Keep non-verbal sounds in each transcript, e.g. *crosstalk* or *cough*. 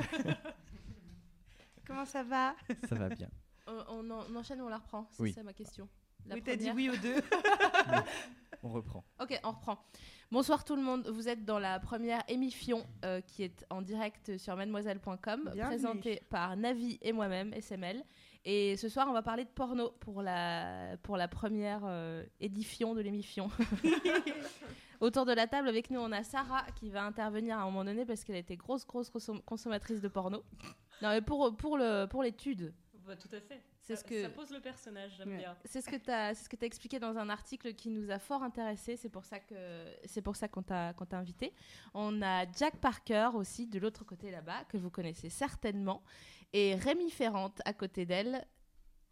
*laughs* Comment ça va? Ça va bien. On, on en- on enchaîne ou on la reprend? C'est Oui. ça ma question. La Oui, t'as dit oui aux deux. *laughs* On reprend. Ok, on reprend. Bonsoir tout le monde. Vous êtes dans la première émission euh, qui est en direct sur mademoiselle.com, Bienvenue. présentée par Navi et moi-même, SML. Et ce soir, on va parler de porno pour la, pour la première euh, édition de l'émission. *laughs* Autour de la table, avec nous, on a Sarah qui va intervenir à un moment donné parce qu'elle a été grosse, grosse consom- consommatrice de porno. Non, mais pour, pour le- pour l'étude. Bah, tout à fait. C'est ça, ce que- ça pose le personnage, j'aime Ouais. bien. C'est ce que tu as, c'est ce que as expliqué dans un article qui nous a fort intéressé. C'est pour ça que c'est pour ça qu'on t'a qu'on t'a invité. On a Jack Parker aussi de l'autre côté là-bas que vous connaissez certainement et Rémi Ferrante à côté d'elle.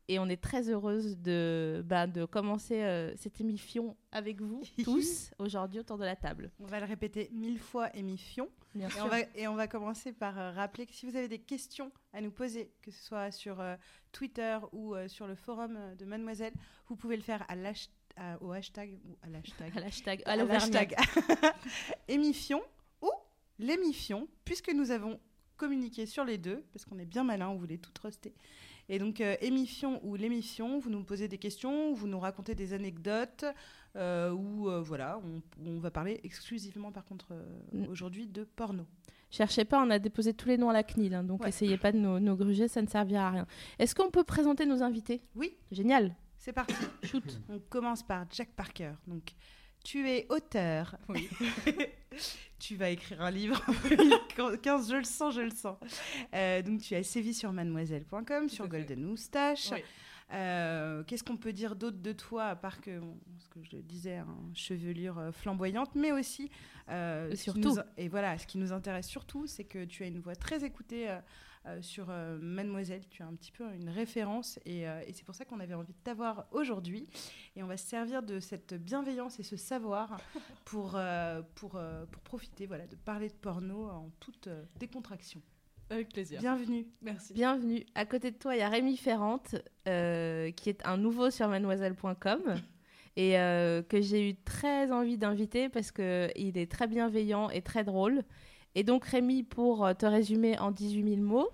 Et on est très heureuse de, bah, de commencer euh, cette émission avec vous *laughs* tous aujourd'hui autour de la table. On va le répéter mille fois, émission. Bien Et on, va, et on va commencer par euh, rappeler que si vous avez des questions à nous poser, que ce soit sur euh, Twitter ou euh, sur le forum de Mademoiselle, vous pouvez le faire à au hashtag ou à l'hashtag *laughs* À l'hashtag, à à l'hashtag *laughs* émission ou l'émission, puisque nous avons communiqué sur les deux, parce qu'on est bien malin, on voulait tout truster. Et donc, euh, émission ou l'émission, vous nous posez des questions, vous nous racontez des anecdotes, euh, ou euh, voilà, on, on va parler exclusivement, par contre, Mm. aujourd'hui, de porno. Cherchez pas, on a déposé tous les noms à la CNIL, hein, donc Ouais. essayez pas de nous, nous gruger, ça ne servira à rien. Est-ce qu'on peut présenter nos invités? Oui, Génial. c'est parti. Shoot. On commence par Jack Parker. Donc, tu es auteur. Oui. *laughs* tu vas écrire un livre. 15, je le sens, je le sens. Euh, donc, tu as sévi sur mademoiselle.com, sur. Golden Moustache. Oui. Euh, Qu'est-ce qu'on peut dire d'autre de toi, à part que, bon, ce que je disais, hein, chevelure euh, flamboyante, mais aussi. euh, surtout. nous- et voilà, ce qui nous intéresse surtout, c'est que tu as une voix très écoutée. euh, sur Mademoiselle, tu as un petit peu une référence et, et c'est pour ça qu'on avait envie de t'avoir aujourd'hui. Et on va se servir de cette bienveillance et ce savoir pour, pour, pour profiter voilà, de parler de porno en toute décontraction. Avec plaisir. Bienvenue. Merci. Bienvenue. À côté de toi, il y a Rémi Ferrante, euh, qui est un nouveau sur mademoiselle.com *laughs* et euh, que j'ai eu très envie d'inviter parce qu'il est très bienveillant et très drôle. Et donc, Rémi, pour euh, te résumer en 18 000 mots,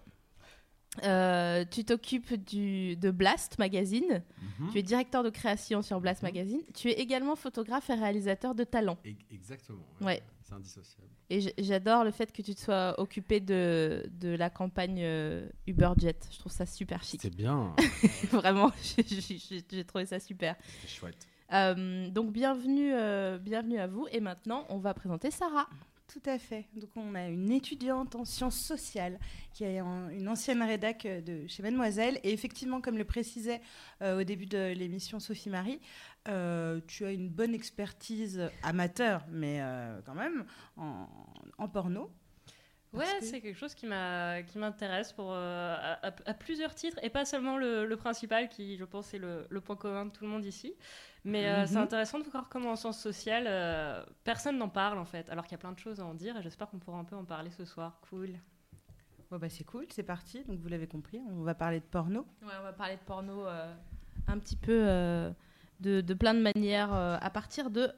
euh, tu t'occupes du- de Blast Magazine. Mhm. Tu es directeur de création sur Blast Magazine. Tu es également photographe et réalisateur de talent. E- Exactement. Ouais. C'est indissociable. Et j'adore le fait que tu te sois occupé de, de la campagne euh, UberJet. Je trouve ça super chic. C'est bien. *laughs* Vraiment, *laughs* j'ai trouvé ça super. C'est chouette. Euh, donc bienvenue, euh, bienvenue à vous. Et maintenant, on va présenter Sarah. Tout à fait. Donc on a une étudiante en sciences sociales qui est en- une ancienne rédac euh, de chez Mademoiselle. Et effectivement, comme le précisait euh, au début de l'émission Sophie Marie, euh, tu as une bonne expertise amateur, mais euh, quand même, en, en porno. Ouais, que- c'est quelque chose qui m'intéresse pour euh, à, à- à plusieurs titres et pas seulement le, le principal qui, je pense, est le, le point commun de tout le monde ici. Mais euh, c'est Mhm. intéressant de voir comment en sciences sociales, euh, personne n'en parle en fait, alors qu'il y a plein de choses à en dire et j'espère qu'on pourra un peu en parler ce soir. Cool. Bon, bah, c'est cool, c'est parti. Donc vous l'avez compris, on va parler de porno. Ouais, on va parler de porno euh, un petit peu euh, de, de plein de manières euh, à partir de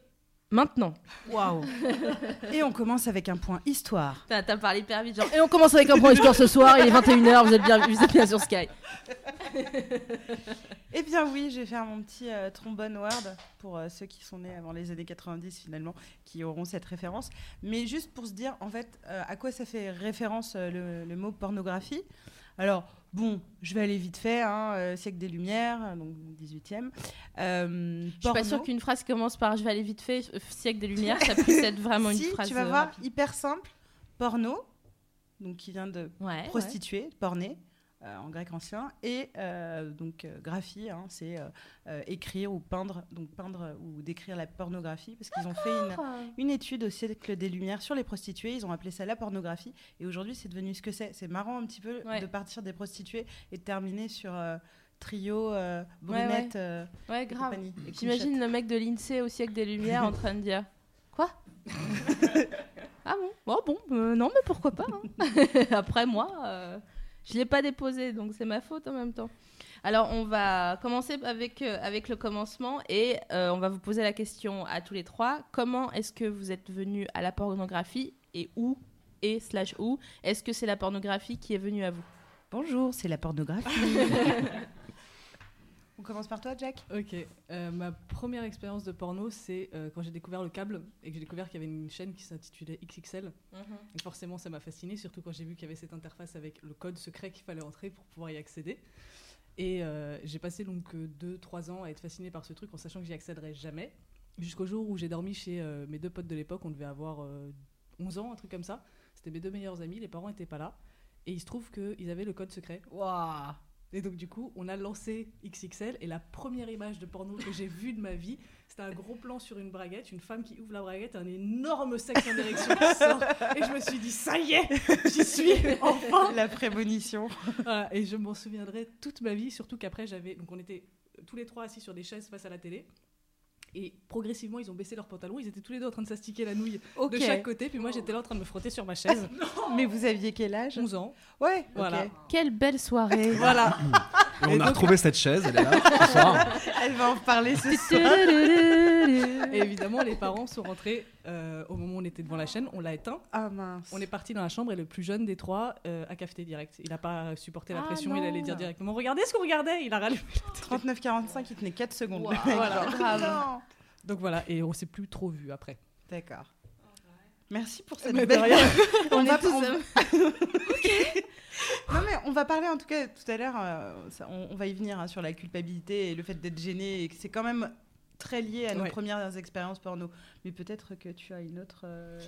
maintenant. Waouh *laughs* Et on commence avec un point histoire. T'as parlé hyper vite, genre. Et on commence avec un point histoire ce soir, il est 21h, vous êtes bien, vous êtes bien sur Sky. *laughs* Eh bien oui, je vais faire mon petit euh, trombone word pour euh, ceux qui sont nés avant les années 90 finalement, qui auront cette référence. Mais juste pour se dire en fait euh, à quoi ça fait référence euh, le, le mot pornographie? Alors bon, je vais aller vite fait, hein, euh, siècle des Lumières, euh, donc 18e. Euh, Je suis pas sûre qu'une phrase commence par je vais aller vite fait, euh, siècle des lumières, ça puisse être vraiment *laughs* si, une phrase. tu vas voir, rapide. hyper simple, porno, donc qui vient de Ouais, ouais. prostituée, pornée, euh, en grec ancien, et euh, donc euh, graphie, hein, c'est écrire ou peindre, donc peindre ou décrire la pornographie, parce qu'ils ont fait une, une étude au siècle des Lumières sur les prostituées. Ils ont appelé ça la pornographie. Et aujourd'hui, c'est devenu ce que c'est. C'est marrant un petit peu Ouais. de partir des prostituées et de terminer sur trio, euh, Ouais, ouais. brunette. Ouais, grave. et le mec de l'INSEE au siècle des Lumières en train de dire *laughs* Quoi? *laughs* Ah bon? Oh bon, non, mais pourquoi pas hein. *laughs* Après, moi, je ne l'ai pas déposé, donc c'est ma faute en même temps. Alors, on va commencer avec, euh, avec le commencement et euh, on va vous poser la question à tous les trois. Comment est-ce que vous êtes venus à la pornographie et où et slash où? Est-ce que c'est la pornographie qui est venue à vous? Bonjour, c'est la pornographie. *laughs* On commence par toi, Jack Ok, euh, ma première expérience de porno, c'est euh, quand j'ai découvert le câble et que j'ai découvert qu'il y avait une chaîne qui s'intitulait XXL. Et forcément, ça m'a fasciné, surtout quand j'ai vu qu'il y avait cette interface avec le code secret qu'il fallait entrer pour pouvoir y accéder. Et euh, j'ai passé donc 2-3 ans à être fasciné par ce truc en sachant que j'y accéderais jamais. Jusqu'au jour où j'ai dormi chez mes deux potes de l'époque, on devait avoir euh, 11 ans, un truc comme ça. C'était mes deux meilleurs amis, les parents n'étaient pas là. Et il se trouve qu'ils avaient le code secret. Waouh Et donc du coup, on a lancé XXL et la première image de porno que j'ai vue de ma vie, c'était un gros plan sur une braguette, une femme qui ouvre la braguette, un énorme sexe en érection qui sort. Et je me suis dit, ça y est, j'y suis, enfin La prémonition. Voilà, Et je m'en souviendrai toute ma vie, surtout qu'après, j'avais... Donc on était tous les trois assis sur des chaises face à la télé. Et progressivement, ils ont baissé leurs pantalons. Ils étaient tous les deux en train de s'astiquer la nouille de chaque côté. Puis moi, j'étais là en train de me frotter sur ma chaise. *laughs* Mais vous aviez quel âge? 11 ans. Ouais, Voilà. Quelle belle soirée Voilà. *laughs* Et on a retrouvé cette chaise, elle est là, ce soir. Elle va en reparler ce soir. Et évidemment, les parents sont rentrés euh, au moment où on était devant la chaîne. On l'a éteint. Ah mince. On est parti dans la chambre et le plus jeune des trois euh, a cafeté direct. Il n'a pas supporté la Ah pression, non. il allait dire directement Regardez ce qu'on regardait Il a rallumé. 39-45, il tenait 4 secondes. Wow. Voilà. *laughs* Non. Donc voilà, et on s'est plus trop vu après. D'accord. Merci pour cette Mais de belle... *laughs* on, On va, est tous *laughs* on- *laughs* Non mais on va parler en tout cas tout à l'heure, euh, on, on va y venir hein, sur la culpabilité et le fait d'être gêné et que c'est quand même très lié à nos Ouais. premières expériences porno. Mais peut-être que tu as une autre... euh,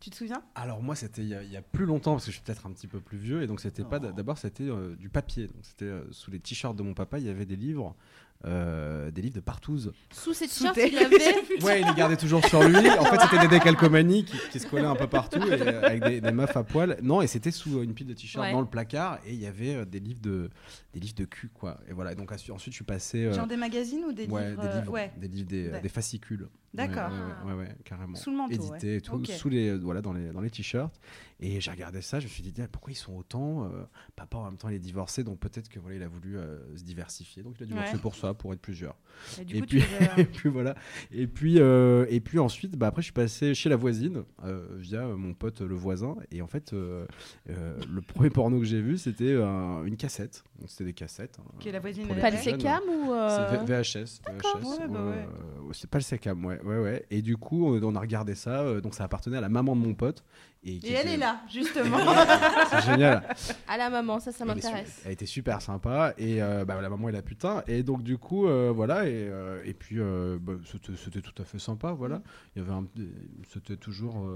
Tu te souviens? Alors moi c'était il y, a- il y a plus longtemps parce que je suis peut-être un petit peu plus vieux et donc c'était pas Oh. d'abord c'était euh, du papier donc c'était euh, sous les t-shirts de mon papa il y avait des livres euh, des livres de partouze. Sous cette shirt, il avait. *laughs* Ouais il les gardait toujours sur lui. En fait c'était des décalcomanies qui, qui se collaient un peu partout et, euh, avec des, des meufs à poil. Non et c'était sous une pile de t-shirts Ouais. dans le placard et il y avait euh, des livres de des livres de cul quoi. Et voilà et donc ensuite je suis passé euh, Genre des magazines ou des ouais, livres des livres, Ouais, des livres des, Ouais. des fascicules. D'accord. Ouais, ouais, ouais, ouais, carrément. Sous le manteau, Édité ouais. et tout, sous les, voilà, dans les, dans les t-shirts. Et j'ai regardé ça, je me suis dit, Ah, pourquoi ils sont autant euh, Papa, en même temps, il est divorcé, donc peut-être que voilà, il a voulu euh, se diversifier. Donc il a divorcé Ouais. pour ça, pour être plusieurs. Et du et coup, puis, *laughs* et puis voilà. Et puis, euh, et puis ensuite, bah, après, je suis passé chez la voisine euh, via mon pote le voisin. Et en fait, euh, euh, le premier porno que j'ai vu, c'était euh, une cassette. Donc c'était des cassettes. hein, Que la voisine. Pas le ou. euh, C'est VHS. D'accord, VHS, ouais, bah ouais. euh, c'est pas le Secam, ouais, ouais, ouais. Et du coup, on, on a regardé ça. euh, donc, ça appartenait à la maman de mon pote. Et, elle était- est là, *laughs* justement. C'est génial. À la maman, ça, ça Elle est su- m'intéresse. Elle était super sympa. Et euh, bah, la maman et la putain. Et donc, du coup, euh, voilà. Et, euh, et puis, euh, bah, c'était c'était tout à fait sympa. Voilà. Il y avait un. C'était toujours.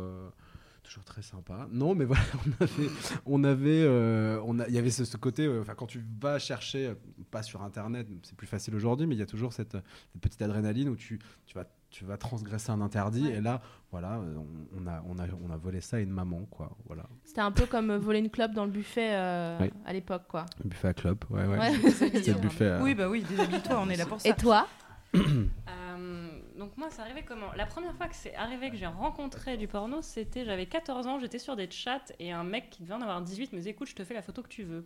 Toujours très sympa. Non, mais voilà, *laughs* on avait, on avait, euh, on a, il y avait ce, ce côté. euh, Enfin, quand tu vas chercher, euh, pas sur Internet, c'est plus facile aujourd'hui, mais il y a toujours cette, cette petite adrénaline où tu, tu vas, tu vas transgresser un interdit. Ouais. Et là, voilà, on, on a, on a, on a volé ça à une maman, quoi. Voilà, C'était un peu comme voler une clope dans le buffet euh, Oui. à l'époque, quoi. le buffet à clope, ouais, ouais. Ouais. C'était le buffet. à- oui, bah oui, déshabille-toi, on est là pour ça. Et toi *clears throat* Euh, donc moi, c'est arrivé comment? La première fois que c'est arrivé que j'ai rencontré du porno, c'était j'avais 14 ans, j'étais sur des chats et un mec qui devait en avoir 18 me disait écoute, je te fais la photo que tu veux.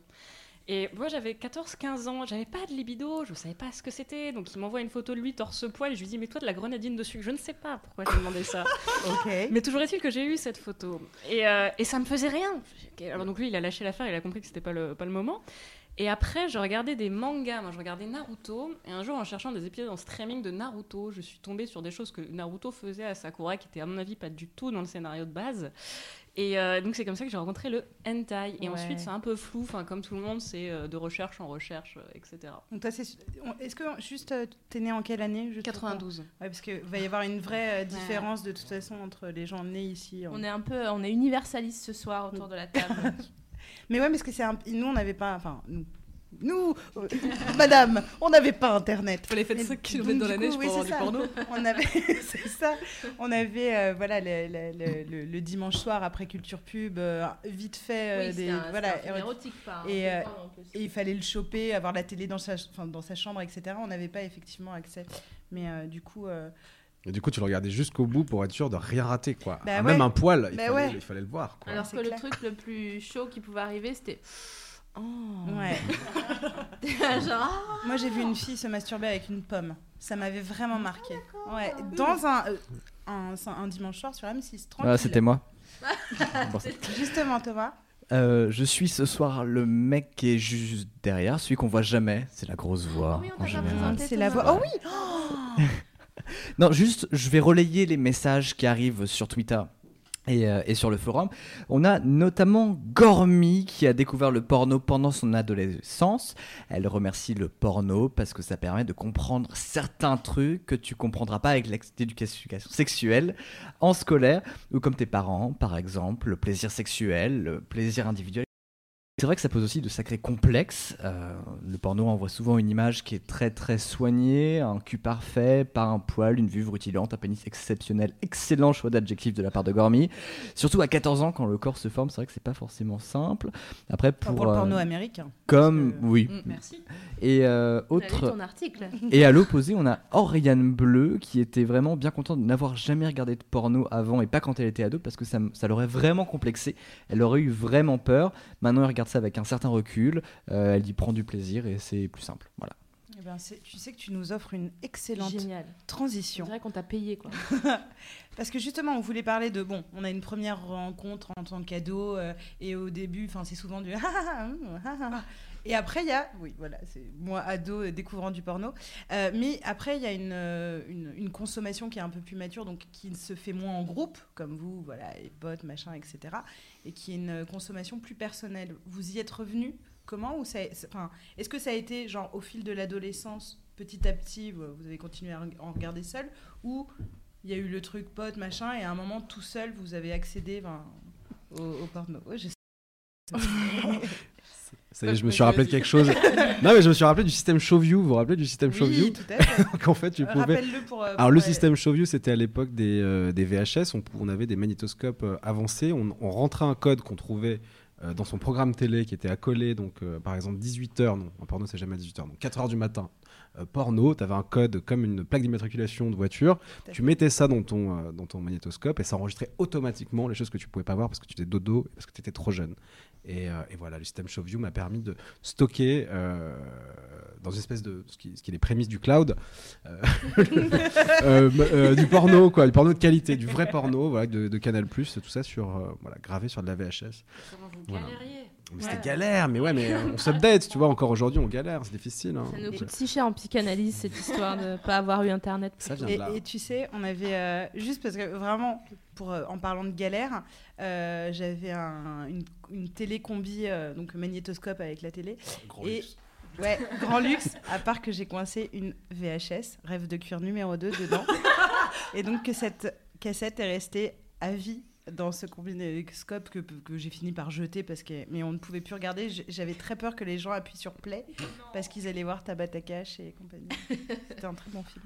Et moi j'avais 14-15 ans, j'avais pas de libido, je savais pas ce que c'était, donc il m'envoie une photo de lui torse poil et je lui dis mais toi de la grenadine dessus, je ne sais pas pourquoi j'ai demandé ça. *laughs* Mais toujours est-il que j'ai eu cette photo. Et, euh, et ça me faisait rien. Alors donc lui, il a lâché l'affaire, il a compris que c'était pas le, pas le moment. Et après, je regardais des mangas. Moi, je regardais Naruto. Et un jour, en cherchant des épisodes en streaming de Naruto, je suis tombée sur des choses que Naruto faisait à Sakura, qui étaient, à mon avis, pas du tout dans le scénario de base. Et euh, donc, c'est comme ça que j'ai rencontré le hentai. Et Ouais. ensuite, c'est un peu flou. Enfin, comme tout le monde, c'est euh, de recherche en recherche, euh, etc. Donc toi, c'est- Est-ce que juste t'es né en quelle année juste pour- 92. Ouais, parce qu'il va y avoir une vraie différence de toute façon entre les gens nés ici. en- On est un peu, on est universaliste ce soir autour de la table. *laughs* Mais ouais, parce que c'est un... nous, on n'avait pas. Enfin, nous. Nous, euh, madame, on n'avait pas internet. Fallait faire Et 5 donc, km dans la neige pour avoir c'est du porno. *laughs* On avait, *laughs* c'est ça. On avait, euh, voilà, le, le- le- le- le dimanche soir après culture pub, euh, vite fait euh, Oui, des, un, voilà, un érotique. érotique, pas Et, euh, il fallait le choper, avoir la télé dans sa, enfin, dans sa chambre, etc. On n'avait pas effectivement accès. Mais euh, du coup, euh, Et du coup, tu le regardais jusqu'au bout pour être sûr de rien rater, quoi. Bah Ah, ouais. Même un poil, il, Bah fallait, ouais. il fallait le voir, quoi. Alors que le truc le plus chaud qui pouvait arriver, c'était. Oh. ouais. *laughs* Genre. Moi, j'ai vu une fille se masturber avec une pomme. Ça m'avait vraiment marqué. Ouais, dans un, euh, un, un dimanche soir sur M6, tranquille. Ah, c'était moi. *laughs* Bon, Justement, Thomas. Euh, je suis ce soir le mec qui est juste derrière, celui qu'on voit jamais. C'est la grosse voix. oui, on en général. C'est la voix. Oh oui *laughs* *laughs* Non, juste, je vais relayer les messages qui arrivent sur Twitter. Et, euh, sur le forum, on a notamment Gormy qui a découvert le porno pendant son adolescence. Elle remercie le porno parce que ça permet de comprendre certains trucs que tu comprendras pas avec l'éducation sexuelle en scolaire ou comme tes parents, par exemple, le plaisir sexuel, le plaisir individuel. C'est vrai que ça pose aussi de sacrés complexes. Euh, le porno envoie souvent une image qui est très très soignée, un cul parfait, pas un poil, une vulve rutilante, un pénis exceptionnel. Excellent choix d'adjectif de la part de Gormy. Surtout à 14 ans, quand le corps se forme, c'est vrai que c'est pas forcément simple. Après, Pour, pour, le euh, porno américain. comme que- oui. Mm. Merci. Et euh, autre ton article. et à l'opposé, on a Oriane Bleu qui était vraiment bien contente de n'avoir jamais regardé de porno avant et pas quand elle était ado parce que ça, ça l'aurait vraiment complexé. Elle aurait eu vraiment peur. Maintenant, elle regarde ça avec un certain recul. Euh, elle y prend du plaisir et c'est plus simple. Voilà. Eh ben, c'est- tu sais que tu nous offres une excellente Génial. Transition. dirait qu'on t'a payé, quoi. *laughs* Parce que justement, on voulait parler de bon, on a une première rencontre en tant qu'ado euh, et au début, enfin c'est souvent du *laughs* et après il y a oui voilà c'est moi ado découvrant du porno, Euh, mais après il y a une, euh, une une consommation qui est un peu plus mature donc qui se fait moins en groupe comme vous voilà les potes machin etc et qui est une consommation plus personnelle. Vous y êtes revenu comment ou ça enfin est-ce que ça a été genre au fil de l'adolescence petit à petit vous avez continué à en regarder seul ou il y a eu le truc pote, machin, et à un moment, tout seul, vous avez accédé au, porno? *laughs* Ça y est, je me suis rappelé de quelque chose. non, mais je me suis rappelé du système Showview. Vous vous rappelez du système Showview Oui, tout à fait. *laughs* Qu'en fait, tu pouvais. Pour. euh, Alors le pour, euh, système Showview, c'était à l'époque des, euh, des VHS. On, on avait des magnétoscopes euh, avancés. On, on rentrait un code qu'on trouvait euh, dans son programme télé qui était accolé. Donc euh, par exemple 18h, non, en porno c'est jamais à 18h, donc 4h du matin. euh, porno, tu avais un code comme une plaque d'immatriculation de voiture. Tu mettais ça dans ton, dans ton magnétoscope et ça enregistrait automatiquement les choses que tu pouvais pas voir parce que tu étais dodo et parce que tu étais trop jeune. Et, et voilà, le système Showview m'a permis de stocker dans une espèce de ce qui, ce qui est les prémices du cloud *laughs* du porno quoi, du porno de qualité, du vrai porno, voilà, de, de Canal tout ça sur voilà, gravé sur de la VHS. Voilà. C'était Ouais. galère, mais ouais, mais *laughs* on s'update, tu vois. Encore aujourd'hui, on galère, c'est difficile. hein. Ça nous coûte si cher en psychanalyse, cette histoire de pas avoir eu Internet. Ça vient de là. et tu sais, on avait euh, juste parce que vraiment, pour euh, en parlant de galère, euh, j'avais un- une, une télé combi, euh, donc magnétoscope avec la télé. Gros et- luxe. Ouais, grand luxe. À part que j'ai coincé une VHS, rêve de cuir numéro 2 dedans, *laughs* et donc que cette cassette est restée à vie dans ce combinoscope que, que j'ai fini par jeter parce que mais on ne pouvait plus regarder j'avais très peur que les gens appuient sur play parce qu'ils allaient voir Tabata Cash et compagnie *laughs* c'était un très bon film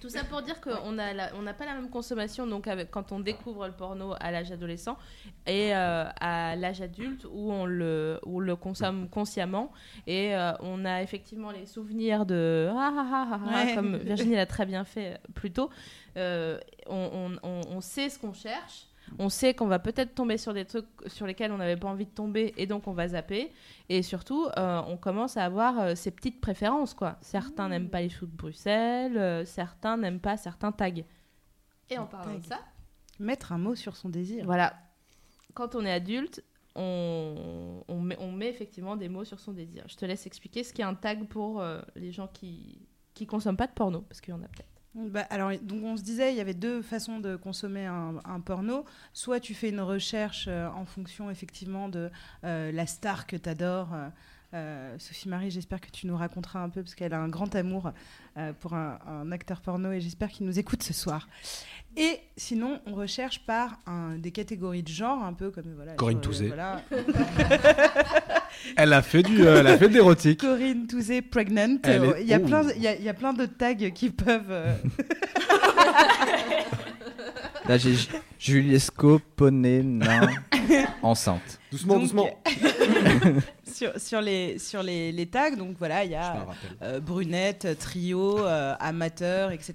Tout ça pour dire qu'on n'a pas la même consommation donc avec, quand on découvre le porno à l'âge adolescent et euh, à l'âge adulte où on le, où on le consomme consciemment et euh, on a effectivement les souvenirs de ah, ah, ah, ah, ah, Ouais. comme Virginie l'a très bien fait plus tôt. Euh, on- on- on sait ce qu'on cherche. On sait qu'on va peut-être tomber sur des trucs sur lesquels on n'avait pas envie de tomber et donc on va zapper. Et surtout, euh, on commence à avoir euh, ses petites préférences. quoi. Certains n'aiment pas les choux de Bruxelles, euh, certains n'aiment pas certains tags. Et en parlant de ça, mettre un mot sur son désir voilà, quand on est adulte, on, on met, on met effectivement des mots sur son désir. Je te laisse expliquer ce qu'est un tag pour euh, les gens qui qui consomment pas de porno, parce qu'il y en a peut-être. Bah, alors, donc on se disait, il y avait deux façons de consommer un, un porno. Soit tu fais une recherche euh, en fonction effectivement de euh, la star que tu adores, Euh, Sophie Marie, j'espère que tu nous raconteras un peu parce qu'elle a un grand amour euh, pour un, un acteur porno et j'espère qu'il nous écoute ce soir. Et sinon, on recherche par un, des catégories de genre, un peu comme voilà. Corinne Touzé. voilà. *laughs* Elle a fait du, euh, elle a fait de l'érotique. Corinne Touzé pregnant. Elle est- Il y a plein, il y a, il y a plein de tags qui peuvent. euh, *laughs* Là, j'ai Ju- Juliesco, poney, nain, enceinte. Doucement, Donc, doucement. *laughs* sur, sur les sur les, les tags. Donc voilà, il y Je a euh, brunette, trio, euh, amateur, etc.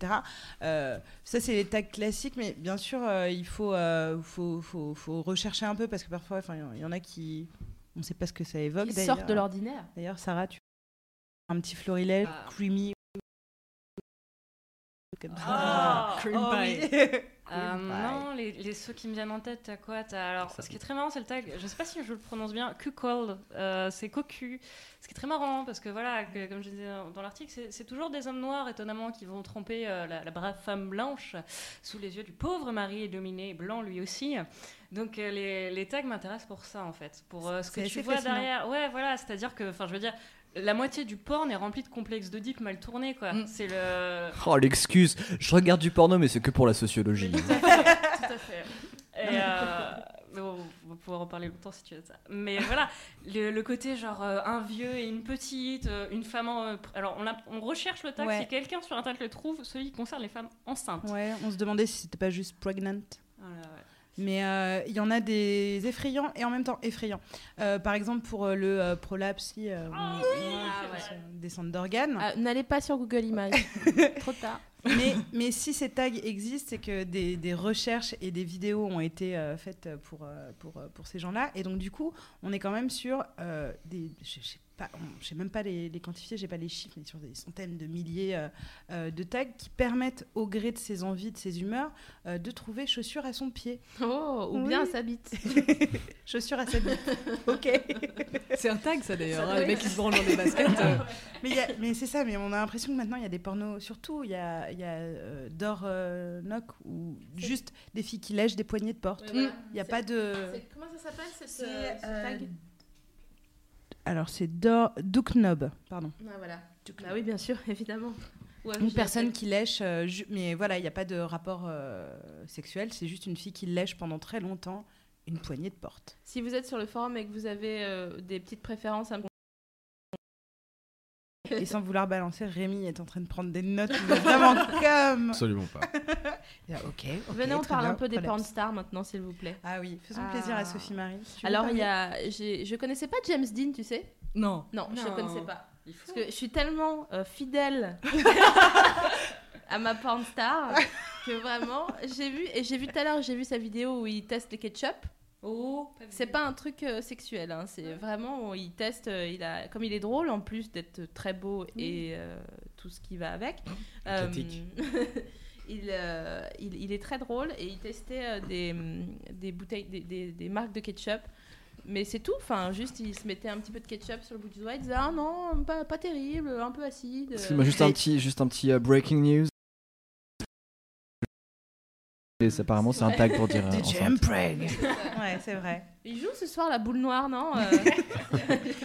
Euh, ça, c'est les tags classiques, mais bien sûr, euh, il faut, euh, faut, faut, faut rechercher un peu parce que parfois, enfin, il y en a qui. On ne sait pas ce que ça évoque. D'ailleurs. sortent de l'ordinaire. D'ailleurs, Sarah, tu un petit florilège Ah. creamy. Comme ça. Ah. *laughs* Cream Oh pie. oui. *laughs* Euh, Cream pie. non, les, les ceux qui me viennent en tête, t'as quoi T'as- Alors, ce qui est très marrant, c'est le tag. Je sais pas si je le prononce bien. Q-call, euh, c'est cocu. Ce qui est très marrant parce que voilà, que- comme je disais dans l'article, c'est- c'est toujours des hommes noirs étonnamment qui vont tromper euh, la, la brave femme blanche sous les yeux du pauvre mari dominé blanc lui aussi. Donc euh, les, les tags m'intéressent pour ça en fait, pour euh, ce que tu vois fascinant. derrière. Ouais, voilà, c'est-à-dire que, enfin, je veux dire. La moitié du porn est remplie de complexes d'Oedipe mal tournés, quoi. Mm. C'est le. Oh, l'excuse. Je regarde du porno, mais c'est que pour la sociologie. Tout à fait. Et euh, mais bon, on va pouvoir en parler longtemps si tu veux ça. Mais voilà, le, le côté genre euh, un vieux et une petite, euh, une femme. en- euh, alors on, a- on recherche le tag, Ouais. si quelqu'un sur internet le trouve, celui qui concerne les femmes enceintes. Ouais, on se demandait si c'était pas juste pregnant. Voilà, ouais. Mais euh, il y en a des effrayants et en même temps effrayants. Euh, par exemple, pour euh, le euh, prolapse, si, euh, Ah ah ouais. descente d'organes. Ah, N'allez pas sur Google Images. *laughs* Trop tard. mais, mais si ces tags existent, c'est que des, des recherches et des vidéos ont été euh, faites pour, pour, pour ces gens-là. Et donc, du coup, on est quand même sur euh, des. Je je sais pas, on- je sais même pas les, les quantifier, j'ai pas les chiffres, mais sur des centaines de milliers euh, euh, de tags qui permettent, au gré de ses envies, de ses humeurs, euh, de trouver chaussures à son pied. Oh, ou Oui. bien sa bite. *laughs* chaussures à sa bite. ok. C'est un tag, ça d'ailleurs. Hein, les mecs qui se branlent dans des baskets. euh. *laughs* Mais, il y a- mais c'est ça, mais on a l'impression que maintenant il y a des pornos, surtout il y a, y a euh, Dor euh, Knock ou juste des filles qui lèchent des poignées de porte. Il n'y a pas de. Comment ça s'appelle cette C'est, ce euh, tag? Alors c'est Dor Duke Knob, pardon. Ah, voilà. Bah oui, bien sûr, *laughs* évidemment. Une personne qui lèche, euh, mais voilà, il n'y a pas de rapport euh, sexuel, c'est juste une fille qui lèche pendant très longtemps une poignée de porte. Si vous êtes sur le forum et que vous avez euh, des petites préférences à me Et sans vouloir balancer, Rémi est en train de prendre des notes, mais vraiment comme. *laughs* Absolument pas. Ok. Venez, on parle bien, un peu des porn stars maintenant, s'il vous plaît. Ah oui, faisons Ah. plaisir à Sophie Marie. Alors, il y a. j'ai- Je connaissais pas James Dean, tu sais? Non. Non, je Non. connaissais pas. Parce que je suis tellement euh, fidèle *laughs* à ma porn star que vraiment, j'ai vu, et j'ai vu tout à l'heure, j'ai vu sa vidéo où il teste les ketchup. Oh, C'est pas un truc euh, sexuel, hein, c'est vraiment, il teste, euh, il a, comme il est drôle en plus d'être très beau et euh, tout ce qui va avec. euh, Athlétique. *laughs* il, euh, il, il est très drôle et il testait euh, des, hum, des bouteilles, des, des- des marques de ketchup. Mais c'est tout, enfin, juste il se mettait un petit peu de ketchup sur le bout du doigt, il disait Ah non, pas, pas terrible, un peu acide. Excuse-moi, juste un petit, juste un petit breaking news. C'est- apparemment, c'est un tag pour dire. euh, *laughs* Du enceinte. jump preg. *laughs* ouais, c'est vrai. Il joue ce soir la boule noire, non Euh,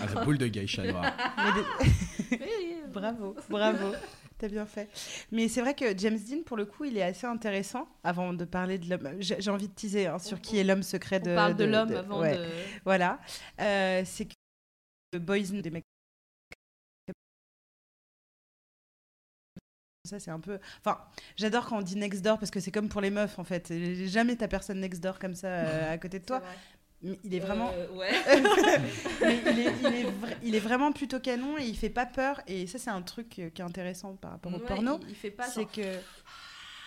Ah, la boule de geisha noire. *laughs* Bravo, bravo. T'as bien fait. Mais c'est vrai que James Dean, pour le coup, il est assez intéressant. Avant de parler de l'homme, j'ai envie de teaser hein, sur qui est l'homme secret On de. parle de, l'homme avant ouais, de. Voilà. Euh, c'est que le boys des mecs. Ça, c'est un peu. Enfin, j'adore quand on dit next door parce que c'est comme pour les meufs en fait. Jamais ta personne next door comme ça euh, *laughs* à côté de toi. Mais il est vraiment. Euh, ouais. *laughs* Mais il, est, il, est vra- il est vraiment plutôt canon et il fait pas peur. Et ça, c'est un truc euh, qui est intéressant par rapport au Ouais, porno. Il, il fait pas. C'est que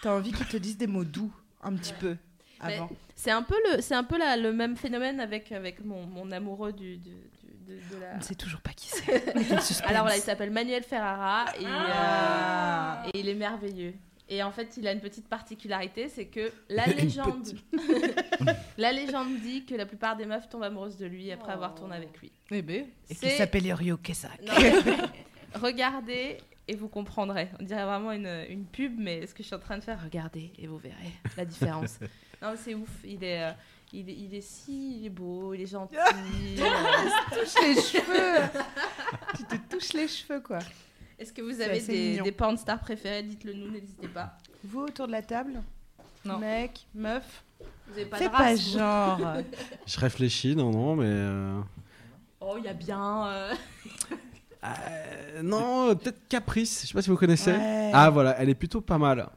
t'as envie qu'ils te disent des mots doux un petit peu Mais avant. C'est un peu le, c'est un peu la- le même phénomène avec avec mon, mon amoureux du, du- de, On ne sait toujours pas qui c'est. *laughs* Alors voilà, il s'appelle Manuel Ferrara et, Ah. euh, et il est merveilleux. Et en fait, il a une petite particularité, c'est que la *laughs* légende, *laughs* la légende dit que la plupart des meufs tombent amoureuses de lui après avoir tourné avec lui. Eh ben. Et qu'il s'appelle Yorio Kesak. Regardez et vous comprendrez. On dirait vraiment une, une pub, mais ce que je suis en train de faire, regardez et vous verrez la différence. non, mais c'est ouf. Il est, euh, Il est, il est si il est beau, il est gentil. *laughs* euh, touche les cheveux. tu te touches les cheveux, quoi. Est-ce que vous C'est avez des, des porn stars préférés? Dites-le nous, n'hésitez pas. Vous autour de la table? Non. Mec, meuf? Vous avez pas de pas race, vous genre. *laughs* Je réfléchis, non, non, mais. euh, Oh, il y a bien. euh, *laughs* euh, non, peut-être Caprice, je sais pas si vous connaissez. Ouais. Ah voilà, elle est plutôt pas mal.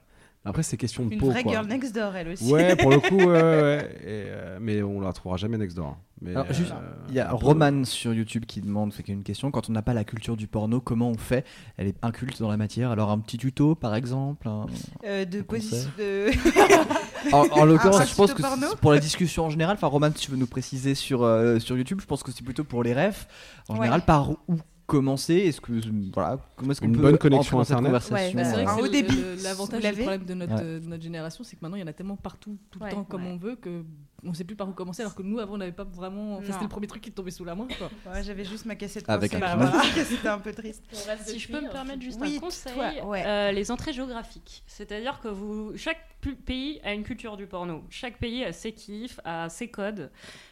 Après, c'est question de Une peau. vraie quoi. girl next door, elle aussi. Ouais, pour le *laughs* coup, ouais, ouais, ouais. Et, euh, mais on la retrouvera jamais next door. Mais, Alors, juste, euh, Il y a Roman sur YouTube qui demande, fait une question, quand on n'a pas la culture du porno, comment on fait? Elle est inculte dans la matière, alors un petit tuto par exemple un- Euh, de position. De... *laughs* En, en l'occurrence, je pense que pour la discussion en général, enfin Roman, si tu veux nous préciser sur, euh, sur YouTube, je pense que c'est plutôt pour les refs. En Ouais. général, par où commencer Est-ce que voilà, comment est-ce qu'on Une peut bonne connexion Internet conversation Ouais, Bah, c'est vrai que le- le- L'avantage le problème de notre, Ouais. euh, de notre génération, c'est que maintenant il y en a tellement partout, tout le Ouais. temps, comme Ouais. on veut, que on sait plus par où commencer. Alors que nous, avant, on n'avait pas vraiment. Enfin, c'était le premier truc qui tombait sous la main. Quoi. Ouais, j'avais juste ma cassette. Avec un voilà. climat. *laughs* C'était un peu triste. Si je peux me permettre juste Oui, un conseil, toi, ouais. euh, les entrées géographiques. C'est-à-dire que vous, chaque pays a une culture du porno. Chaque pays a ses kiffs, a ses codes.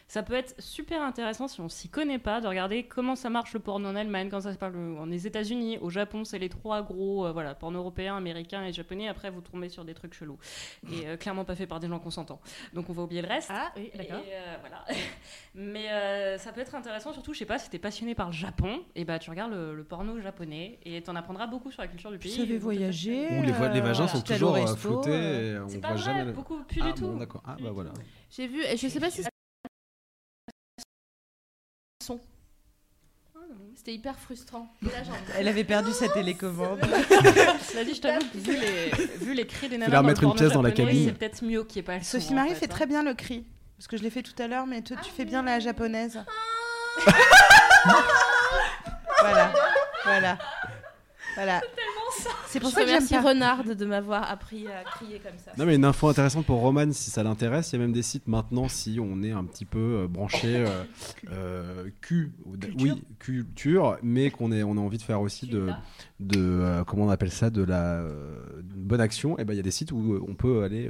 Ça peut être super intéressant si on s'y connaît pas de regarder comment ça marche le porno en Allemagne, quand ça se parle en les États-Unis, au Japon, c'est les trois gros, euh, voilà, porno européen, américain et japonais. Après, vous tombez sur des trucs chelous et euh, clairement pas fait par des gens consentants. Donc on va oublier le reste. Ah, oui, d'accord. euh, voilà. *laughs* Mais euh, ça peut être intéressant, surtout, je sais pas, si t'es passionné par le Japon, et bah tu regardes le, le porno japonais et t'en apprendras beaucoup sur la culture du pays. Vous savez voyager. Où les, vo- les vagins euh, sont toujours resto, floutés euh, et on C'est voit pas vrai, jamais. beaucoup plus ah du tout. bon, d'accord. Ah bah voilà. J'ai vu, et je sais pas si C'était hyper frustrant. Là, Elle avait perdu sa *laughs* télécommande. Cela *laughs* dit, je t'avoue vu les, vu les cris des nanas leur dans le mettre une pièce dans la cabine. C'est peut-être mieux qu'il n'y ait pas Sophie en Marie fait, fait hein. très bien le cri. Parce que je l'ai fait tout à l'heure, mais toi, tu fais bien la japonaise. voilà. Voilà. Voilà. C'est pour je ça que pas. Renard de m'avoir appris à crier comme ça. Non mais une info intéressante pour Roman si ça l'intéresse, il y a même des sites maintenant si on est un petit peu euh, branché euh, *laughs* euh, Q, oui culture, mais qu'on est on a envie de faire aussi de, de euh, comment on appelle ça de la euh, bonne action, et ben il y a des sites où on peut aller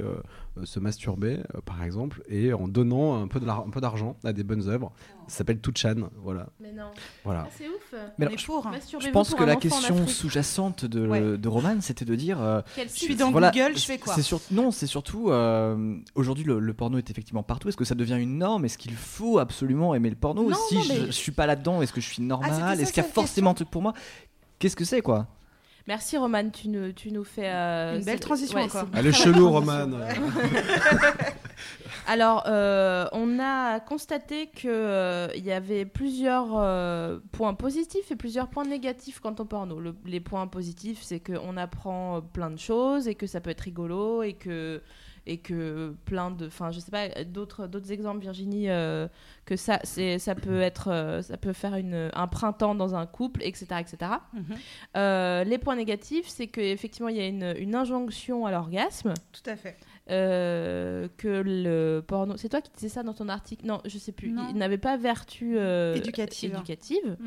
se masturber euh, par exemple et en donnant un peu de d'argent à des bonnes œuvres. Ça s'appelle Tuchan, voilà. Mais non. Voilà. Ah, c'est ouf. Mais On alors, hein. Je Masturbez-vous pense pour que la question sous-jacente de, Ouais. de Roman, c'était de dire. euh, Quel Je suis site dans voilà, Google, je fais quoi sur- Non, c'est surtout. euh, Aujourd'hui, le, le porno est effectivement partout. Est-ce que ça devient une norme? Est-ce qu'il faut absolument aimer le porno? Non, Si non, je, mais- je suis pas là-dedans, est-ce que je suis normal c'était ça, Est-ce qu'il y a forcément un truc pour moi? Qu'est-ce que c'est, quoi? Merci Roman, tu nous, tu nous fais. euh, Une belle transition ouais, Elle est très chelou belle *laughs* Roman. transition. *laughs* Alors, euh, on a constaté qu'il y avait plusieurs euh, points positifs et plusieurs points négatifs quant au porno. Le- les points positifs, c'est qu'on apprend plein de choses et que ça peut être rigolo et que et que plein de enfin je sais pas d'autres d'autres exemples Virginie euh, que ça c'est ça peut être euh, ça peut faire une, un printemps dans un couple etc etc Mhm. Euh, les points négatifs c'est qu'effectivement il y a une, une injonction à l'orgasme Tout à fait. euh, que le porno. C'est toi qui disais ça dans ton article? Non, je sais plus. Non. Il n'avait pas vertu euh, Éducative. éducative. Mm.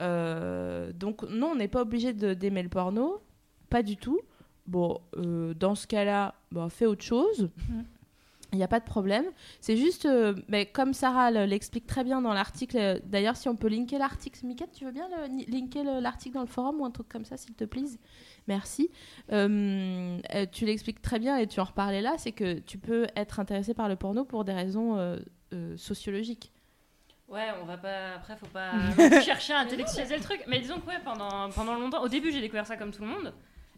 Euh, donc non, on n'est pas obligé d'aimer le porno, pas du tout. Bon, euh, dans ce cas-là, bah, fais autre chose. Mm. Il n'y a pas de problème. C'est juste, euh, mais comme Sarah le- l'explique très bien dans l'article, euh, d'ailleurs, si on peut linker l'article, Miquette, tu veux bien le, linker le- l'article dans le forum ou un truc comme ça, s'il te plaît Merci. Euh, tu l'expliques très bien et tu en reparlais là, c'est que tu peux être intéressé par le porno pour des raisons euh, euh, sociologiques. Ouais, on va pas. Après, faut pas *laughs* chercher à intellectualiser le truc. Mais disons que ouais, pendant, pendant longtemps, au début, j'ai découvert ça comme tout le monde.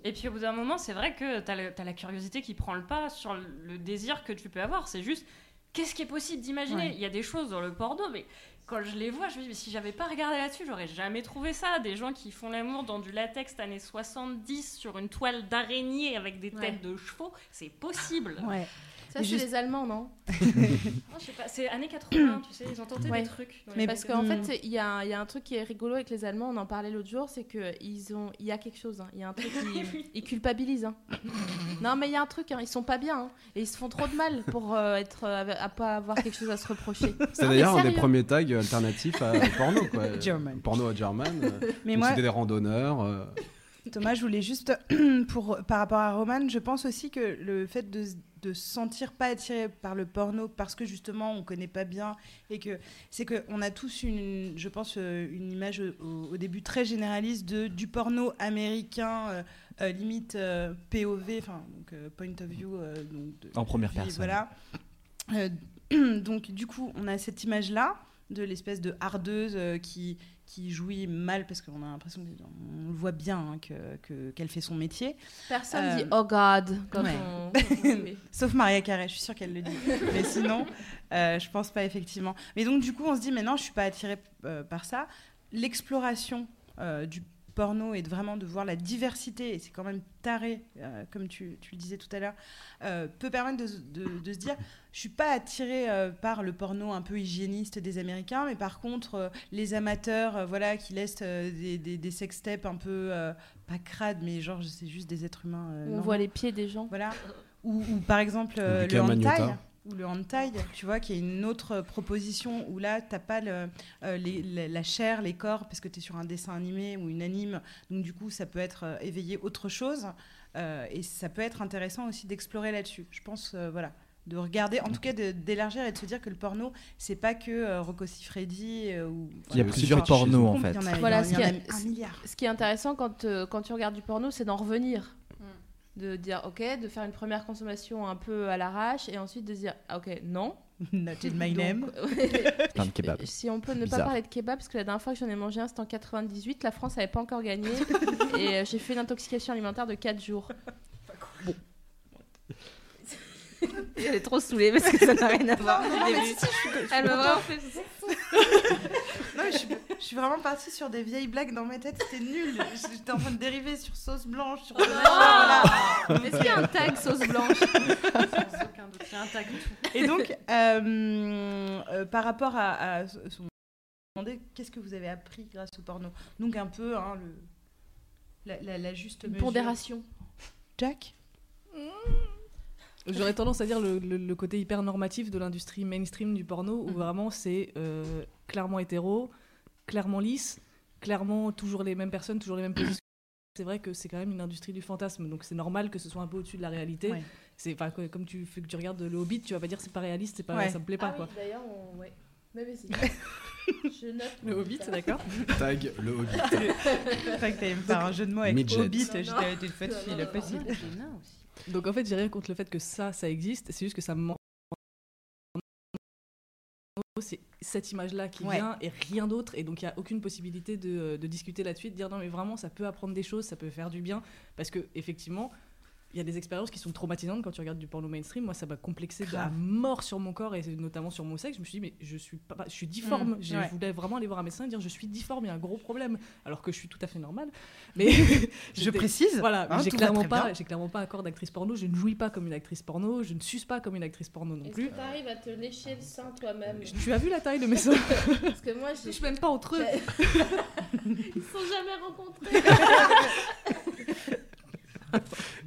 Et puis au bout d'un moment, c'est vrai que t'as le- t'as la curiosité qui prend le pas sur le, le désir que tu peux avoir. C'est juste, qu'est-ce qui est possible d'imaginer? Ouais. Il y a des choses dans le porno, mais quand je les vois, je me dis, mais si j'avais pas regardé là-dessus, j'aurais jamais trouvé ça. Des gens qui font l'amour dans du latex années 70 sur une toile d'araignée avec des Ouais. têtes de chevaux, c'est possible. Ouais. Ça, c'est juste- les Allemands, non *laughs* Non, je sais pas, c'est années 80, tu sais, ils ont tenté Ouais. des trucs. dans les Mais Parce qu'en 80. fait, il y, a un- il y a un truc qui est rigolo avec les Allemands, on en parlait l'autre jour, c'est qu'ils ont, il y a quelque chose, hein. il y a un truc *laughs* qui, ils culpabilisent. hein. *laughs* non, mais il y a un truc, hein. ils sont pas bien, hein. et ils se font trop de mal pour euh, être, euh, à pas avoir quelque chose à se reprocher. C'est d'ailleurs un des premiers tags alternatifs à porno quoi. German. Porno à German. euh, Mais moi, c'était des randonneurs. euh, Thomas, je voulais juste, *clears throat* pour, par rapport à Roman, je pense aussi que le fait de, de se sentir pas attiré par le porno parce que justement on connaît pas bien et que c'est que on a tous une, je pense, euh, une image au, au début très généraliste de du porno américain. euh, euh, limite euh, POV, enfin donc point of view, donc de- En première puis, personne. Voilà. *clears throat* Donc du coup, on a cette image-là de l'espèce de hardeuse qui qui jouit mal parce qu'on a l'impression qu'on le voit bien hein, que que- qu'elle fait son métier. Personne Euh, dit oh God ouais. on-. *laughs* Sauf Maria Carré, je suis sûre qu'elle le dit. mais sinon, euh, je pense pas effectivement. Mais donc du coup, on se dit, mais non, je suis pas attirée euh, par ça. L'exploration euh, du porno et de vraiment de voir la diversité, et c'est quand même taré, euh, comme tu, tu le disais tout à l'heure, euh, peut permettre de, de- de se dire, je suis pas attirée euh, par le porno un peu hygiéniste des Américains, mais par contre, euh, les amateurs, euh, voilà, qui laissent euh, des, des, des sextapes un peu euh, pas crades, mais genre c'est juste des êtres humains. euh, On voit les pieds des gens. Voilà. Ou, ou par exemple euh, le hentai. Ou le hentai, tu vois, qui est une autre proposition où là, t'as pas le, euh, les- la, la chair, les corps, parce que tu es sur un dessin animé ou une anime. Donc, du coup, ça peut être euh, éveillé autre chose. Euh, et ça peut être intéressant aussi d'explorer là-dessus. Je pense, euh, voilà, de regarder, en tout cas d'élargir et de se dire que le porno, c'est pas que euh, Rocco Siffredi euh, ou. Il y a plusieurs pornos en Il y fait. en a, Voilà, il y en a ce qui un est- milliard. Ce qui est intéressant quand, euh, quand tu regardes du porno, c'est d'en revenir. De dire ok, de faire une première consommation un peu à l'arrache et ensuite de dire ah, ok, non. *laughs* Not in my Donc, name. *laughs* Plein de kebabs. Si on peut ne pas parler de kebab, parce que la dernière fois que j'en ai mangé un, c'était en 98, la France n'avait pas encore gagné. *laughs* et euh, j'ai fait une intoxication alimentaire de 4 jours. Bon. Elle est trop saoulée parce que ça n'a rien à voir. Elle m'a vraiment fait. *laughs* Non, mais je, suis, je suis vraiment partie sur des vieilles blagues dans ma tête, c'était nul. J'étais en train de dériver sur sauce blanche, sur machin, voilà. Est-ce qu'il y a un tag sauce blanche? Sans aucun doute. C'est un tag tout. Et donc, euh, euh, par rapport à, à ce- ce- on me demandait qu'est-ce que vous avez appris grâce au porno? Donc un peu hein, le, la, la- la juste Une mesure. pondération. Jack? J'aurais tendance à dire le, le- le côté hyper normatif de l'industrie mainstream du porno, où Mhm. vraiment c'est euh, clairement hétéro, clairement lisse, clairement toujours les mêmes personnes, toujours les mêmes positions. C'est vrai que c'est quand même une industrie du fantasme, donc c'est normal que ce soit un peu au-dessus de la réalité. Ouais. C'est comme tu fais que tu regardes le Hobbit, tu vas pas dire c'est pas réaliste, c'est pas, Ouais. ça me plaît pas Ah quoi. oui, d'ailleurs, on... ouais. Mais vas-y. *laughs* Je note. Le Hobbit, d'accord. Tag le Hobbit. *laughs* Je croyais que t'allais me faire un jeu de mots avec Midget. Hobbit, j'étais avec une fête Non, fille, possible. non, aussi. Donc en fait, j'ai rien contre le fait que ça, ça existe, c'est juste que ça me manque. C'est cette image-là qui Ouais. vient et rien d'autre, et donc il n'y a aucune possibilité de, de discuter là-dessus, de dire non, mais vraiment, ça peut apprendre des choses, ça peut faire du bien, parce que effectivement, il y a des expériences qui sont traumatisantes quand tu regardes du porno mainstream. Moi, ça m'a complexé de à Grave. mort sur mon corps et notamment sur mon sexe. Je me suis dit, mais je suis, pas, je suis difforme. Mm, ouais. Je voulais vraiment aller voir un médecin et dire, je suis difforme, il y a un gros problème, alors que je suis tout à fait normale. *laughs* Mais Je précise. voilà, hein, j'ai clairement pas, clairement pas un corps d'actrice porno. Je ne jouis pas comme une actrice porno. Je ne suce pas comme une actrice porno non plus. que t'arrives à te lécher le sein toi-même? Tu as vu la taille de mes seins? Parce que moi, Je j'ai... même pas entre eux. *laughs* Ils se sont jamais rencontrés. *laughs*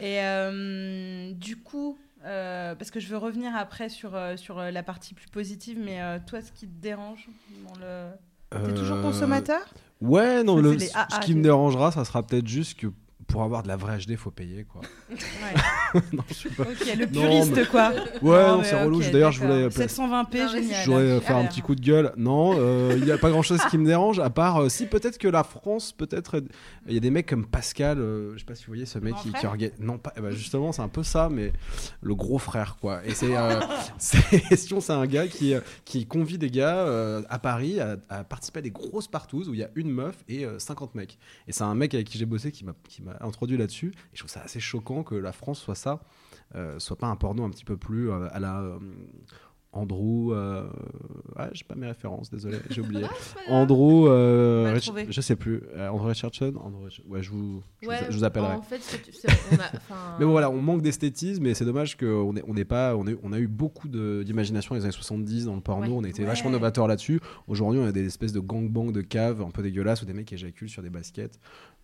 Et euh, du coup, euh, parce que je veux revenir après sur, euh, sur la partie plus positive, mais euh, toi, ce qui te dérange dans le... T'es toujours consommateur? Ouais, non, le, ce qui me dérangera, ça sera peut-être juste que pour avoir de la vraie HD, faut payer, quoi. Ouais. *laughs* non, je sais pas. Ok, le Non, puriste, mais- quoi. Ouais, Non, c'est ok, relou. D'ailleurs, je voulais, placer- 720p, Non, mais génial. je voudrais faire un petit coup de gueule. Non, euh, il n'y a pas grand-chose qui me dérange, à part euh, si peut-être que la France, peut-être, il y a des mecs comme Pascal, euh, je sais pas si vous voyez ce mec qui, orga- Non, pas, eh ben, justement, c'est un peu ça, mais le gros frère, quoi. Et c'est, euh, *laughs* c'est *laughs* question, c'est un gars qui, euh, qui convie des gars euh, à Paris à, à participer à des grosses partouzes où il y a une meuf et euh, 50 mecs. Et c'est un mec avec qui j'ai bossé qui m'a, qui m'a introduit là-dessus. Et je trouve ça assez choquant que la France soit ça, euh, soit pas un porno un petit peu plus euh, à la. euh, Andrew, euh, ouais, j'ai pas mes références, désolé, j'ai oublié. *laughs* Andrew, euh, Rich- je sais plus, Andrew Richardson, Andrew ouais, je vous, je vous- Ouais, je vous appellerai. En fait, on a- *laughs* Mais bon, voilà, on manque d'esthétisme et c'est dommage qu'on ait- on n'ait pas, on, ait- on a eu beaucoup de- d'imagination dans les années 70 dans le porno, Ouais. on a été Ouais. vachement novateurs là-dessus. Aujourd'hui, on a des espèces de gangbangs de caves un peu dégueulasses où des mecs éjaculent sur des baskets.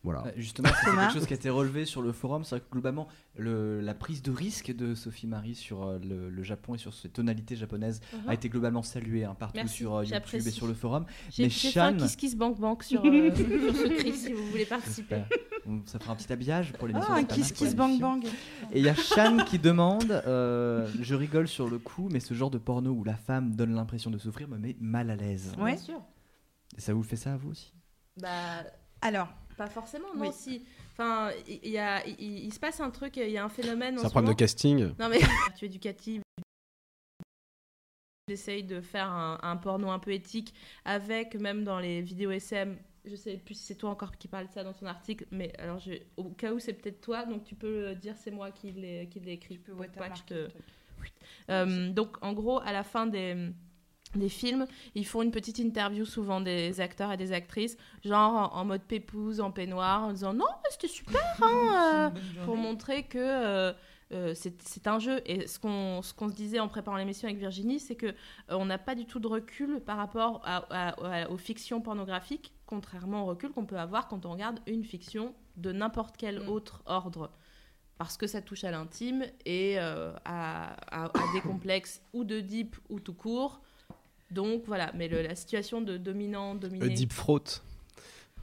Voilà. Ouais, Justement, c'est quelque chose qui a été relevé sur le forum. C'est vrai que globalement, le- la prise de risque de Sophie Marie sur euh, le, le Japon et sur ses tonalités japonaises Mhm. a été globalement saluée hein, partout Merci, sur euh, YouTube et sur le forum. J'ai Shan- kiss kiss bank bank sur, *laughs* euh, sur ce cri si vous voulez participer. Ça fera un petit habillage pour l'émission. Ah, un kiss kiss bang bang. Et il y a Shan qui demande euh, Je rigole sur le coup, mais ce genre de porno où la femme donne l'impression de souffrir me met mal à l'aise. Ouais. Bien sûr. Et ça vous fait ça à vous aussi? Bah, Alors, pas forcément, non. Oui. Si, enfin, il y, a, il, il se passe un truc, il y a un phénomène. C'est un ce problème de casting. Non mais *laughs* tu es éducative. J'essaye de faire un, un porno un peu éthique avec même dans les vidéos SM. Je sais plus si c'est toi encore qui parle de ça dans ton article, mais alors je, au cas où c'est peut-être toi, donc tu peux le dire c'est moi qui l'ai qui l'ai écrit. tu peux pas que je te-. Euh, donc en gros, à la fin des, des films, ils font une petite interview souvent des acteurs et des actrices, genre en, en mode pépouse, en peignoir, en disant non, c'était super, *laughs* hein, euh, pour montrer que euh, euh, c'est un jeu. Et ce qu'on ce qu'on se disait en préparant l'émission avec Virginie, c'est que on n'a pas du tout de recul par rapport à- à- à- aux fictions pornographiques, contrairement au recul qu'on peut avoir quand on regarde une fiction de n'importe quel Mm. autre ordre. Parce que ça touche à l'intime et euh, à, à- à des complexes ou de deep ou tout court. Donc voilà, mais le- la situation de dominant, dominé. Deep throat.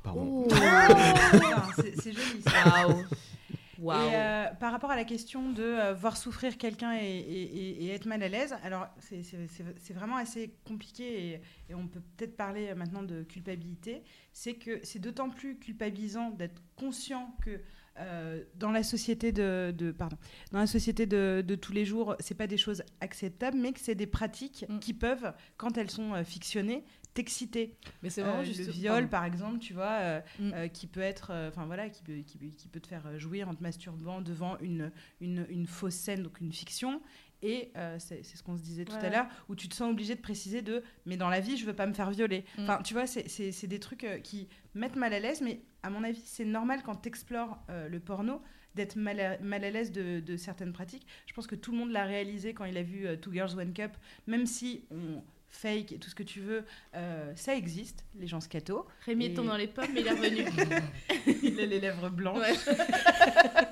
Pardon. Oh. *laughs* C'est joli ça. Et euh, par rapport à la question de euh, voir souffrir quelqu'un et, et- et- et être mal à l'aise, alors c'est- vraiment assez compliqué et, et on peut peut-être parler euh, maintenant de culpabilité. C'est que c'est d'autant plus culpabilisant d'être conscient que euh, dans la société de, de- pardon, dans la société de, de tous les jours, c'est pas des choses acceptables, mais que c'est des pratiques Mm. qui peuvent, quand elles sont euh, fictionnées, t'exciter. Mais c'est Euh, vraiment le juste. viol, pardon. par exemple, tu vois, euh, Mm. euh, qui peut être, euh, enfin voilà, qui peut, qui, peut- qui peut te faire euh, jouir en te masturbant devant une, une, une fausse scène, donc une fiction. Et euh, c'est ce qu'on se disait tout à l'heure, où tu te sens obligé de préciser de, mais dans la vie, je veux pas me faire violer. Mm. Enfin, tu vois, c'est- des trucs euh, qui mettent mal à l'aise, mais à mon avis, c'est normal quand tu explores le porno d'être mal à, mal à l'aise de, de certaines pratiques. Je pense que tout le monde l'a réalisé quand il a vu euh, Two Girls One Cup, même si on fake et tout ce que tu veux, euh, ça existe, les gens scato. Rémi Et- tombe dans les pommes, mais il est revenu. *laughs* il a les lèvres blanches. Ouais. *laughs*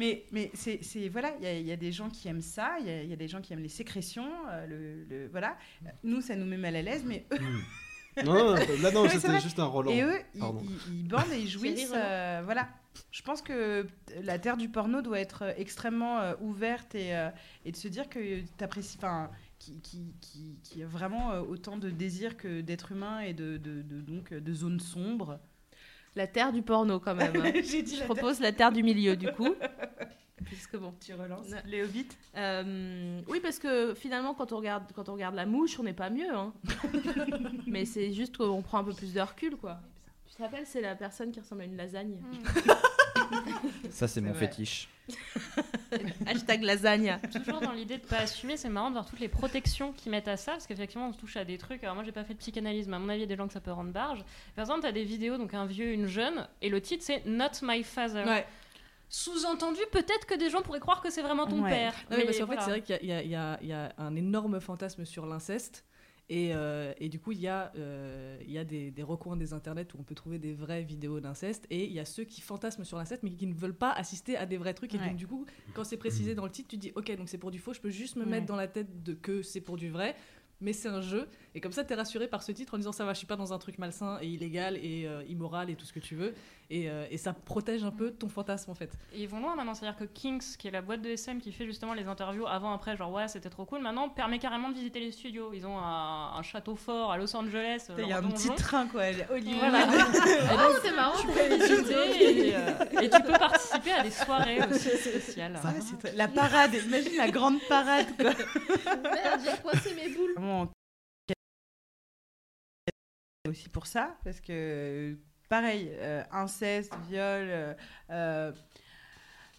mais mais c'est c'est- voilà, il y, a- il y a des gens qui aiment ça, il y, a- il y a des gens qui aiment les sécrétions, euh, le, le- voilà. Nous, ça nous met mal à l'aise, mais eux, *laughs* Non, non, là non, c'était juste un Roland. et eux, ils, Pardon. ils- ils bandent et ils *laughs* jouissent. Euh, voilà. Je pense que la terre du porno doit être euh, extrêmement euh, ouverte et, euh, et de se dire que t'apprécies, enfin, qui, qui, qui, qui a vraiment euh, autant de désir que d'être humain et de, de, de- donc euh, de zones sombres. La terre du porno, quand même. hein. *laughs* J'ai dit Je la propose la terre du milieu, du coup. *laughs* Puisque bon. Tu relances Ouais. les hobbits Euh, oui, parce que finalement, quand on regarde, quand on regarde la mouche, on n'est pas mieux. hein. *laughs* Mais c'est juste qu'on prend un peu plus de recul, quoi. Tu te rappelles, c'est la personne qui ressemble à une lasagne. *laughs* Ça, c'est mon vrai. fétiche. *laughs* Hashtag lasagne. Toujours dans l'idée de pas assumer, c'est marrant de voir toutes les protections qu'ils mettent à ça, parce qu'effectivement on se touche à des trucs. Alors moi j'ai pas fait de psychanalyse, mais à mon avis il y a des gens que ça peut rendre barge. Par exemple, t'as des vidéos, donc un vieux, une jeune, et le titre c'est Not My Father. Ouais. Sous-entendu, peut-être que des gens pourraient croire que c'est vraiment ton Ouais. père. Non, mais parce qu'en voilà. fait, c'est vrai qu'il y a un énorme fantasme sur l'inceste. Et, euh, et du coup, il y a, euh, il y a des, des recoins des internets où on peut trouver des vraies vidéos d'inceste. Et il y a ceux qui fantasment sur l'inceste, mais qui ne veulent pas assister à des vrais trucs. Et Ouais. donc, du coup, quand c'est précisé dans le titre, tu dis Ok, donc c'est pour du faux, je peux juste me Ouais. mettre dans la tête de que c'est pour du vrai. Mais c'est un jeu. Et comme ça, tu es rassuré par ce titre en disant Ça va, je suis pas dans un truc malsain et illégal et euh, immoral et tout ce que tu veux. Et, euh, et ça protège un peu ton fantasme en fait. Et ils vont loin maintenant, c'est-à-dire que Kings, qui est la boîte de SM qui fait justement les interviews avant, après, genre ouais, c'était trop cool, maintenant permet carrément de visiter les studios. Ils ont un, un château fort à Los Angeles. Il y a un donjon. petit train, quoi. elle est Hollywood. *laughs* Voilà. Oh, c'est marrant. tu peux visiter *laughs* et, euh, et tu peux participer à des soirées *laughs* aussi spéciales. Ça, c'est très- La parade, imagine la grande parade, quoi. Merde, j'ai coincé mes boules. Vraiment, aussi pour ça, parce que pareil, euh, inceste, viol, euh, euh,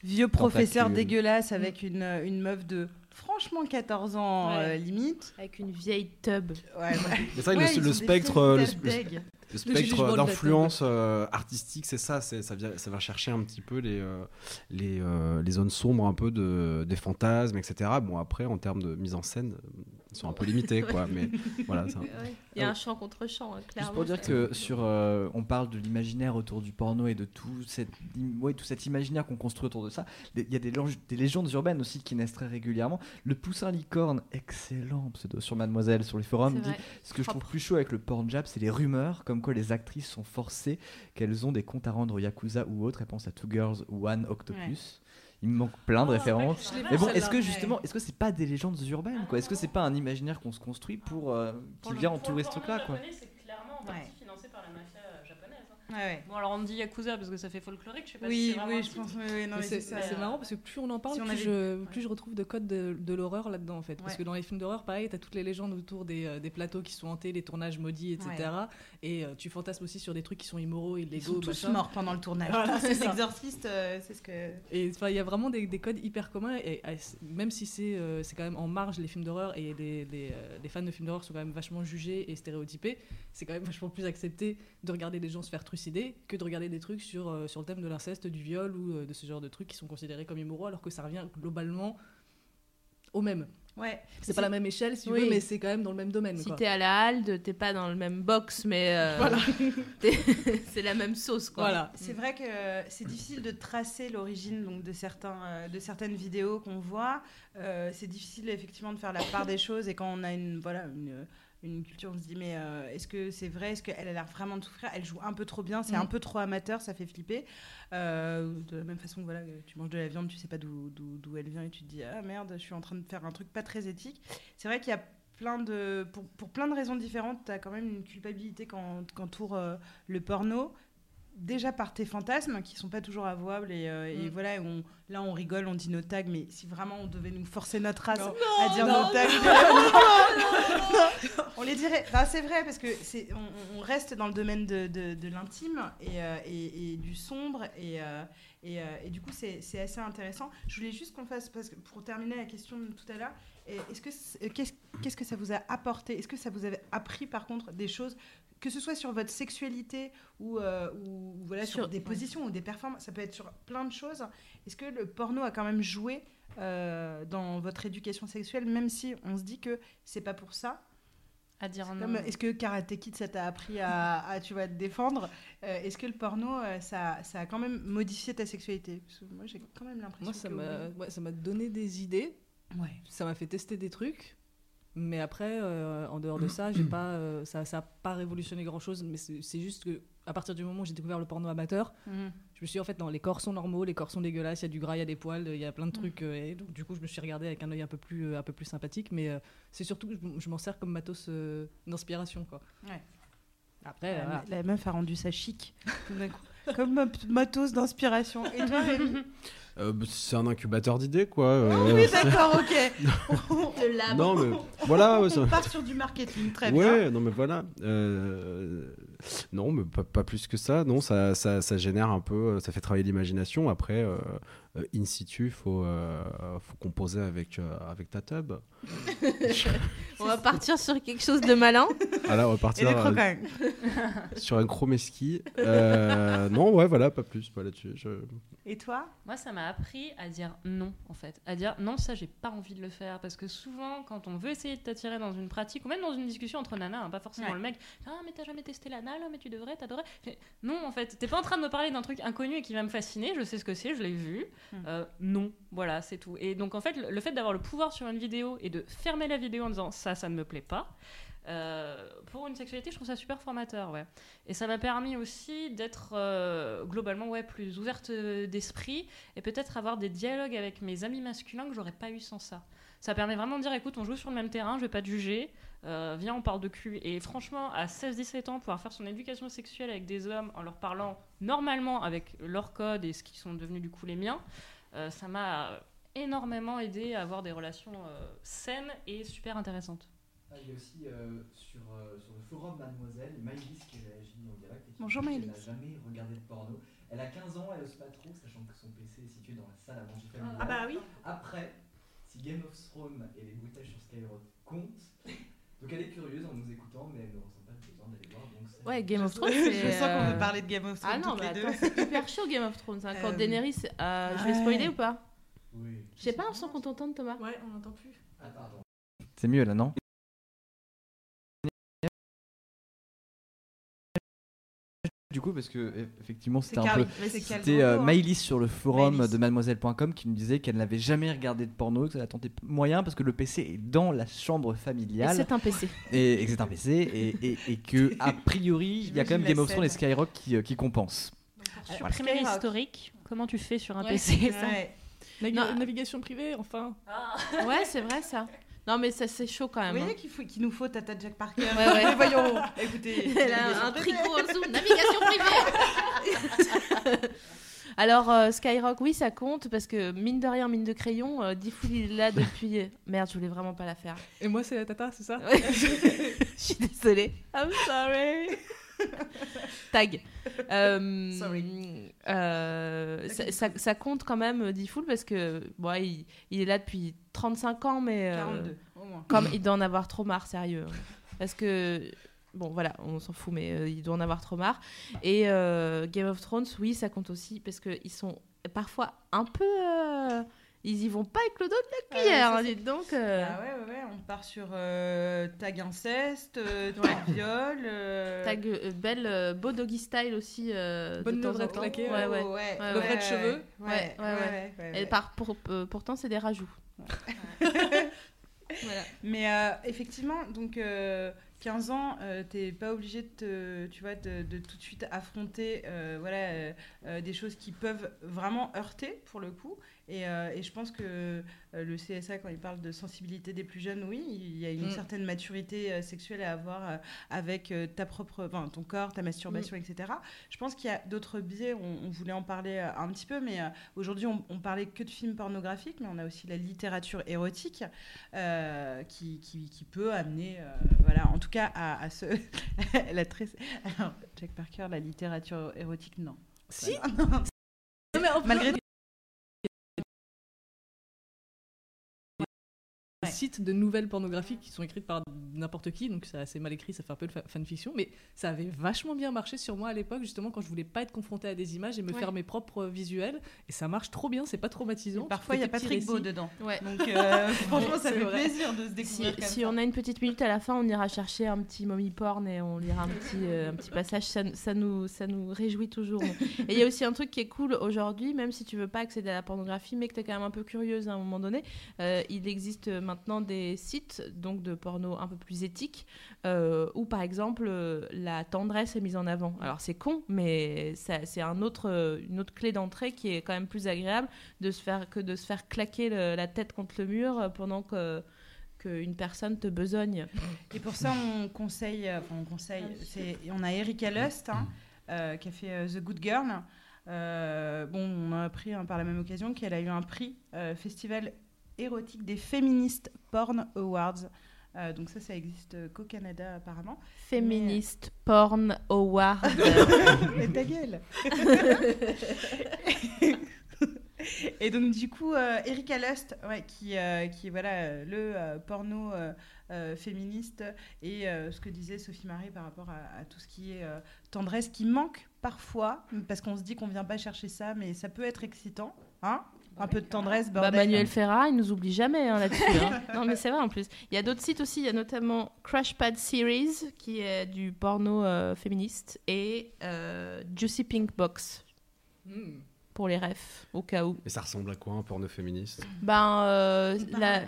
vieux professeur Tentacule. dégueulasse avec une, une meuf de franchement 14 ans Ouais. euh, limite. Avec une vieille tub. Ouais, ouais. *laughs* Mais c'est vrai que Ouais, le, ils le ont des spectre, euh, le, têtes le- deg. le jugement spectre d'influence euh, artistique, c'est ça, c'est ça, vient, ça va chercher un petit peu les, euh, les, euh, les zones sombres un peu de, des fantasmes, etc. Bon, après, en termes de mise en scène, euh, ils sont un peu limités, *laughs* quoi. Mais voilà, ça. Il y a un chant contre chant, hein, clairement. Juste pour dire que sur, euh, on parle de l'imaginaire autour du porno et de tout, cette, ouais, tout cet imaginaire qu'on construit autour de ça. Il y a des, des légendes urbaines aussi qui naissent très régulièrement. Le poussin licorne, excellent pseudo sur Mademoiselle, sur les forums, dit ce que je trouve plus chaud avec le porn jab, c'est les rumeurs comme quoi les actrices sont forcées, qu'elles ont des comptes à rendre au Yakuza ou autre. Elle pense à Two Girls ou One Octopus. Il me manque plein de Oh, références. Mais bon, est-ce que justement, est-ce que c'est pas des légendes urbaines quoi? Est-ce que c'est pas un imaginaire qu'on se construit pour euh, qui vient entourer ce truc-là quoi? C'est clairement en Ouais. partie financé par la mafia euh, Ouais, ouais. Bon, alors on dit Yakuza parce que ça fait folklorique, je sais pas si Oui, c'est vraiment oui, je pense. oui, oui, non, Mais mais c'est c'est c'est marrant parce que plus on en parle, Si on plus, avait- je, ouais. plus je retrouve de codes de, de l'horreur là-dedans en fait. Parce Ouais. que dans les films d'horreur, pareil, t'as toutes les légendes autour des, euh, des plateaux qui sont hantés, les tournages maudits, etc. Et euh, tu fantasmes aussi sur des trucs qui sont immoraux, Ils illégaux. sont tous machin. morts pendant le tournage. Voilà, Tous c'est ces exorcistes, euh, c'est ce que. Et il y a vraiment des, des codes hyper communs. Et, et c- même si c'est euh, c'est quand même en marge les films d'horreur et les, les, euh, les fans de films d'horreur sont quand même vachement jugés et stéréotypés, c'est quand même vachement plus accepté de regarder des gens se faire trucider que de regarder des trucs sur, euh, sur le thème de l'inceste, du viol ou euh, de ce genre de trucs qui sont considérés comme immoraux alors que ça revient globalement au même. Ouais. C'est pas la même échelle si tu Oui. veux, mais c'est quand même dans le même domaine. Si t'es à la halde, t'es pas dans le même box, mais euh, *laughs* *laughs* t'es- *laughs* c'est la même sauce, quoi. Voilà. C'est vrai que c'est difficile de tracer l'origine donc de certains de certaines vidéos qu'on voit. Euh, c'est difficile effectivement de faire la part des choses et quand on a une voilà une, une culture, on se dit mais euh, est-ce que c'est vrai? Est-ce qu'elle a l'air vraiment de souffrir? Elle joue un peu trop bien, c'est Mm. un peu trop amateur, ça fait flipper. Euh, de la même façon que voilà, tu manges de la viande, tu sais pas d'où elle vient et tu te dis ah merde, je suis en train de faire un truc pas très éthique. C'est vrai qu'il y a plein de pour, pour plein de raisons différentes, tu as quand même une culpabilité quand qu'entoure euh, le porno déjà par tes fantasmes qui sont pas toujours avouables et, euh, et Mm. voilà on, là on rigole on dit nos tags mais si vraiment on devait nous forcer notre race Non. à dire non, nos tags. *laughs* On les dirait Enfin, c'est vrai parce que c'est on, on reste dans le domaine de, de, de l'intime et, euh, et, et du sombre et, euh, et, du coup c'est assez intéressant. Je voulais juste qu'on fasse parce que pour terminer la question de tout à l'heure est-ce que qu'est-ce que ça vous a apporté? Est-ce que ça vous avait appris par contre des choses que ce soit sur votre sexualité ou, euh, ou, voilà, sur, Sur- des ouais. positions ou des performances, ça peut être sur plein de choses. Est-ce que le porno a quand même joué euh, dans votre éducation sexuelle, même si on se dit que c'est pas pour ça? À dire non. Comme, Est-ce que Karate Kid, ça t'a appris à, à, tu vois, te défendre? Euh, Est-ce que le porno, ça, ça a quand même modifié ta sexualité? Parce que Moi, j'ai quand même l'impression Moi, ça que m'a oui. ouais, ça m'a donné des idées. Ouais. ça m'a fait tester des trucs. Mais après, euh, en dehors de ça, j'ai *clears throat* pas, euh, ça n'a pas révolutionné grand-chose. Mais c'est juste que à partir du moment où j'ai découvert le porno amateur, Mhm. je me suis dit, en fait, non, les corps sont normaux, les corps sont dégueulasses, il y a du gras, il y a des poils, il y a plein Mm. de trucs. euh, et donc, du coup, je me suis regardée avec un œil un peu plus, un peu plus sympathique. Mais euh, c'est surtout que je m'en sers comme matos d'inspiration. quoi. Ouais. Après, La-. La meuf a rendu ça chic. tout d'un coup. Comme ma matos d'inspiration. Et toi, Rémi? Euh, bah, c'est un incubateur d'idées, quoi. euh, Oui, d'accord, ok. *laughs* De non, mais voilà. ouais, ça- On part sur du marketing, très bien. ouais, non, mais voilà. Euh, non, mais pas, pas plus que ça. Non, ça, ça, ça génère un peu, ça fait travailler l'imagination. Après, euh, in situ, il faut, euh, faut composer avec, euh, avec ta tub. *laughs* On va partir sur quelque chose de malin. Voilà, on va partir euh, *laughs* sur un chromeski. Euh, non, ouais, voilà, pas plus. Pas là-dessus. Je... Et toi? Moi, ça m'a appris à dire non, en fait. À dire non, ça, j'ai pas envie de le faire. Parce que souvent, quand on veut essayer de t'attirer dans une pratique, ou même dans une discussion entre nanas, hein, pas forcément Ouais. le mec, ah, mais t'as jamais testé l'anal, mais tu devrais, t'adorais. Non, en fait, t'es pas en train de me parler d'un truc inconnu et qui va me fasciner, je sais ce que c'est, je l'ai vu. Hmm. Euh, non, voilà, c'est tout. Et donc, en fait, le, fait d'avoir le pouvoir sur une vidéo et de fermer la vidéo en disant ça, ça ne me plaît pas. euh, pour une sexualité, je trouve ça super formateur, ouais. Et ça m'a permis aussi d'être euh, globalement ouais, plus ouverte d'esprit et peut-être avoir des dialogues avec mes amis masculins que j'aurais pas eu sans ça. Ça permet vraiment de dire écoute, on joue sur le même terrain, je vais pas te juger, euh, viens, on parle de cul. Et franchement, à 16-17 ans, pouvoir faire son éducation sexuelle avec des hommes en leur parlant normalement avec leurs codes et ce qui sont devenus du coup les miens, euh, ça m'a énormément aidé à avoir des relations euh, saines et super intéressantes. Ah, Il y a aussi euh, sur, euh, sur le forum Mademoiselle, Maïlis qui réagit en direct et qui Bonjour, dit n'a jamais regardé de porno. Elle a 15 ans, elle ose pas trop, sachant que son PC est situé dans la salle à manger familiale. Ah bah oui. Après, si Game of Thrones et les bruitages sur Skyrock comptent, donc elle est curieuse en nous écoutant, mais elle ne ressent pas le besoin d'aller voir. Donc c'est- Ouais, Game of Thrones, Je c'est. sens qu'on euh, veut parler de Game of Thrones Ah non, mais attends, deux. c'est hyper chaud Game of Thrones. hein. Quand Euh, Daenerys. euh, je vais spoiler ou pas? Oui. Je sais pas, on sent qu'on t'entende, Thomas? Ouais, on n'entend plus. Ah, pardon. C'est mieux là, non? Du coup parce que effectivement c'était un peu c'était euh, hein. Maëlys sur le forum Maëlys. de mademoiselle.com qui nous disait qu'elle n'avait jamais regardé de porno, que ça a tenté moyen parce que le PC est dans la chambre Et familiale c'est un PC. et, et que c'est un PC et, et- et que *laughs* a priori il y a quand même Game la of Thrones et. Skyrock qui, euh, qui compensent. Voilà. supprimer Skyrock. l'historique, comment tu fais sur un Ouais. PC ça Ouais. Navi- Non. Navigation privée, enfin. Ouais, c'est vrai ça. Non, mais ça c'est chaud quand Vous même. voyez qu'il faut- qu'il nous faut Tata Jack Parker. Ouais, ouais. Mais *laughs* voyons, écoutez. Elle a un tricot en dessous, navigation privée. *laughs* Alors euh, Skyrock, oui, ça compte parce que mine de rien, mine de crayon, euh, Diffoul il est là depuis. Merde, je voulais vraiment pas la faire. Et moi, c'est la tata, c'est ça? Ouais. *laughs* je suis désolée. I'm sorry. Tag. Euh, Sorry. euh, ça, ça- ça compte quand même Diffoul parce que bon, il, il est là depuis 35 ans, mais euh, 42, au moins. comme il doit en avoir trop marre, sérieux. Parce que, bon, voilà, on s'en fout, mais euh, il doit en avoir trop marre. Et euh, Game of Thrones, oui, ça compte aussi, parce qu'ils sont parfois un peu. euh, ils y vont pas avec le dos de la Ah ouais, cuillère, c'est- dites donc. euh, Ah ouais, ouais, ouais, on part sur euh, tag inceste, euh, *coughs* tag viol. euh, Tag euh, belle, euh, beau doggy style aussi. euh, Bonne de levrette claquée, Ouais, ouais. ouais, Ouais, ouais, ouais. Levrette cheveux. Ouais, Ouais, ouais, ouais, ouais, ouais, Et par, pour- euh, pourtant, c'est des rajouts. *laughs* voilà. Mais euh, effectivement, donc euh, 15 ans, euh, t'es pas obligé de, te- tu vois, de, de tout de suite affronter euh, voilà, euh, euh, des choses qui peuvent vraiment heurter pour le coup. Et, euh, et je pense que euh, le CSA, quand il parle de sensibilité des plus jeunes, oui, il y a une Mm. certaine maturité euh, sexuelle à avoir avec ta propre, enfin, ton corps, ta masturbation, etc. Je pense qu'il y a d'autres biais, on, on voulait en parler un petit peu, mais aujourd'hui on, on parlait que de films pornographiques, mais on a aussi la littérature érotique euh, qui, qui, qui peut amener, euh, voilà, en tout cas à, à ce... *laughs* la très... *laughs* Alors, Jack Parker, la littérature érotique, non. Si Voilà. *laughs* Non, mais en Malgré sites de nouvelles pornographiques qui sont écrites par n'importe qui, donc c'est assez mal écrit, ça fait un peu de fa- fanfiction, mais ça avait vachement bien marché sur moi à l'époque, justement quand je voulais pas être confrontée à des images et me Ouais. faire mes propres visuels, et ça marche trop bien, c'est pas traumatisant. Parfois, il y a Patrick Beau dedans. Ouais. Donc, *laughs* euh, franchement, ça fait vrai. plaisir de se Si, découvrir comme si ça. on a une petite minute à la fin, on ira chercher un petit mommy porn et on lira un petit, euh, un petit passage. Ça, ça nous, ça nous réjouit toujours. *laughs* Et il y a aussi un truc qui est cool aujourd'hui, même si tu veux pas accéder à la pornographie, mais que tu es quand même un peu curieuse à un moment donné. euh, il existe maintenant des sites donc de porno un peu plus éthiques euh, où, par exemple, euh, la tendresse est mise en avant. Alors c'est con, mais ça- c'est un autre, euh, une autre clé d'entrée qui est quand même plus agréable de se faire, que de se faire claquer le- la tête contre le mur euh, pendant que qu'une personne te besogne. Et pour ça, on conseille, enfin, on conseille, c'est, on a Erika Lust hein, euh, qui a fait euh, The Good Girl. Euh, bon, on a appris hein, par la même occasion qu'elle a eu un prix euh, festival érotique des Feminist Porn Awards. Euh, donc ça, ça existe euh, qu'au Canada apparemment. Féministe Porn Award. *laughs* Mais ta gueule *laughs* Et donc du coup, euh, Erika Lust, ouais, qui, euh, qui est voilà, euh, le euh, porno euh, euh, féministe, et euh, ce que disait Sophie Marie par rapport à, à tout ce qui est euh, tendresse, qui manque parfois, parce qu'on se dit qu'on vient pas chercher ça, mais ça peut être excitant, hein? Un peu de tendresse, Bah, bordel. Manuel Ferrara, il nous oublie jamais hein, là-dessus. hein. *laughs* Non, mais c'est vrai en plus. Il y a d'autres sites aussi. Il y a notamment Crash Pad Series, qui est du porno euh, féministe, et euh, Juicy Pink Box, Hmm. pour les refs, au cas où. Et ça ressemble à quoi un porno féministe? Ben, euh, la-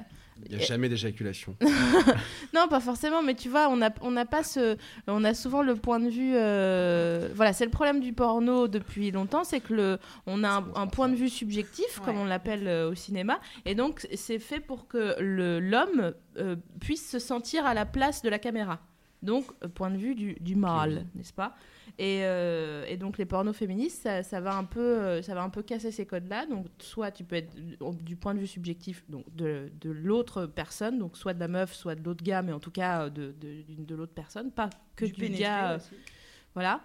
Il n'y a jamais d'éjaculation. *laughs* Non, pas forcément, mais tu vois, on n'a on n'a pas ce. On a souvent le point de vue. euh, Voilà, c'est le problème du porno depuis longtemps, c'est que le, on a un, un point de vue subjectif, comme on l'appelle euh, au cinéma, et donc c'est fait pour que l'homme euh, puisse se sentir à la place de la caméra. Donc, euh, point de vue du, du mâle, n'est-ce pas? Et, euh, et donc, les pornos féministes, ça, ça va un peu, euh, ça va un peu casser ces codes-là. Donc, soit tu peux être du- du point de vue subjectif donc de, de l'autre personne, donc soit de la meuf, soit de l'autre gars, mais en tout cas euh, de, de, d'une- de l'autre personne, pas que du, pénétrer gars. euh, aussi. voilà.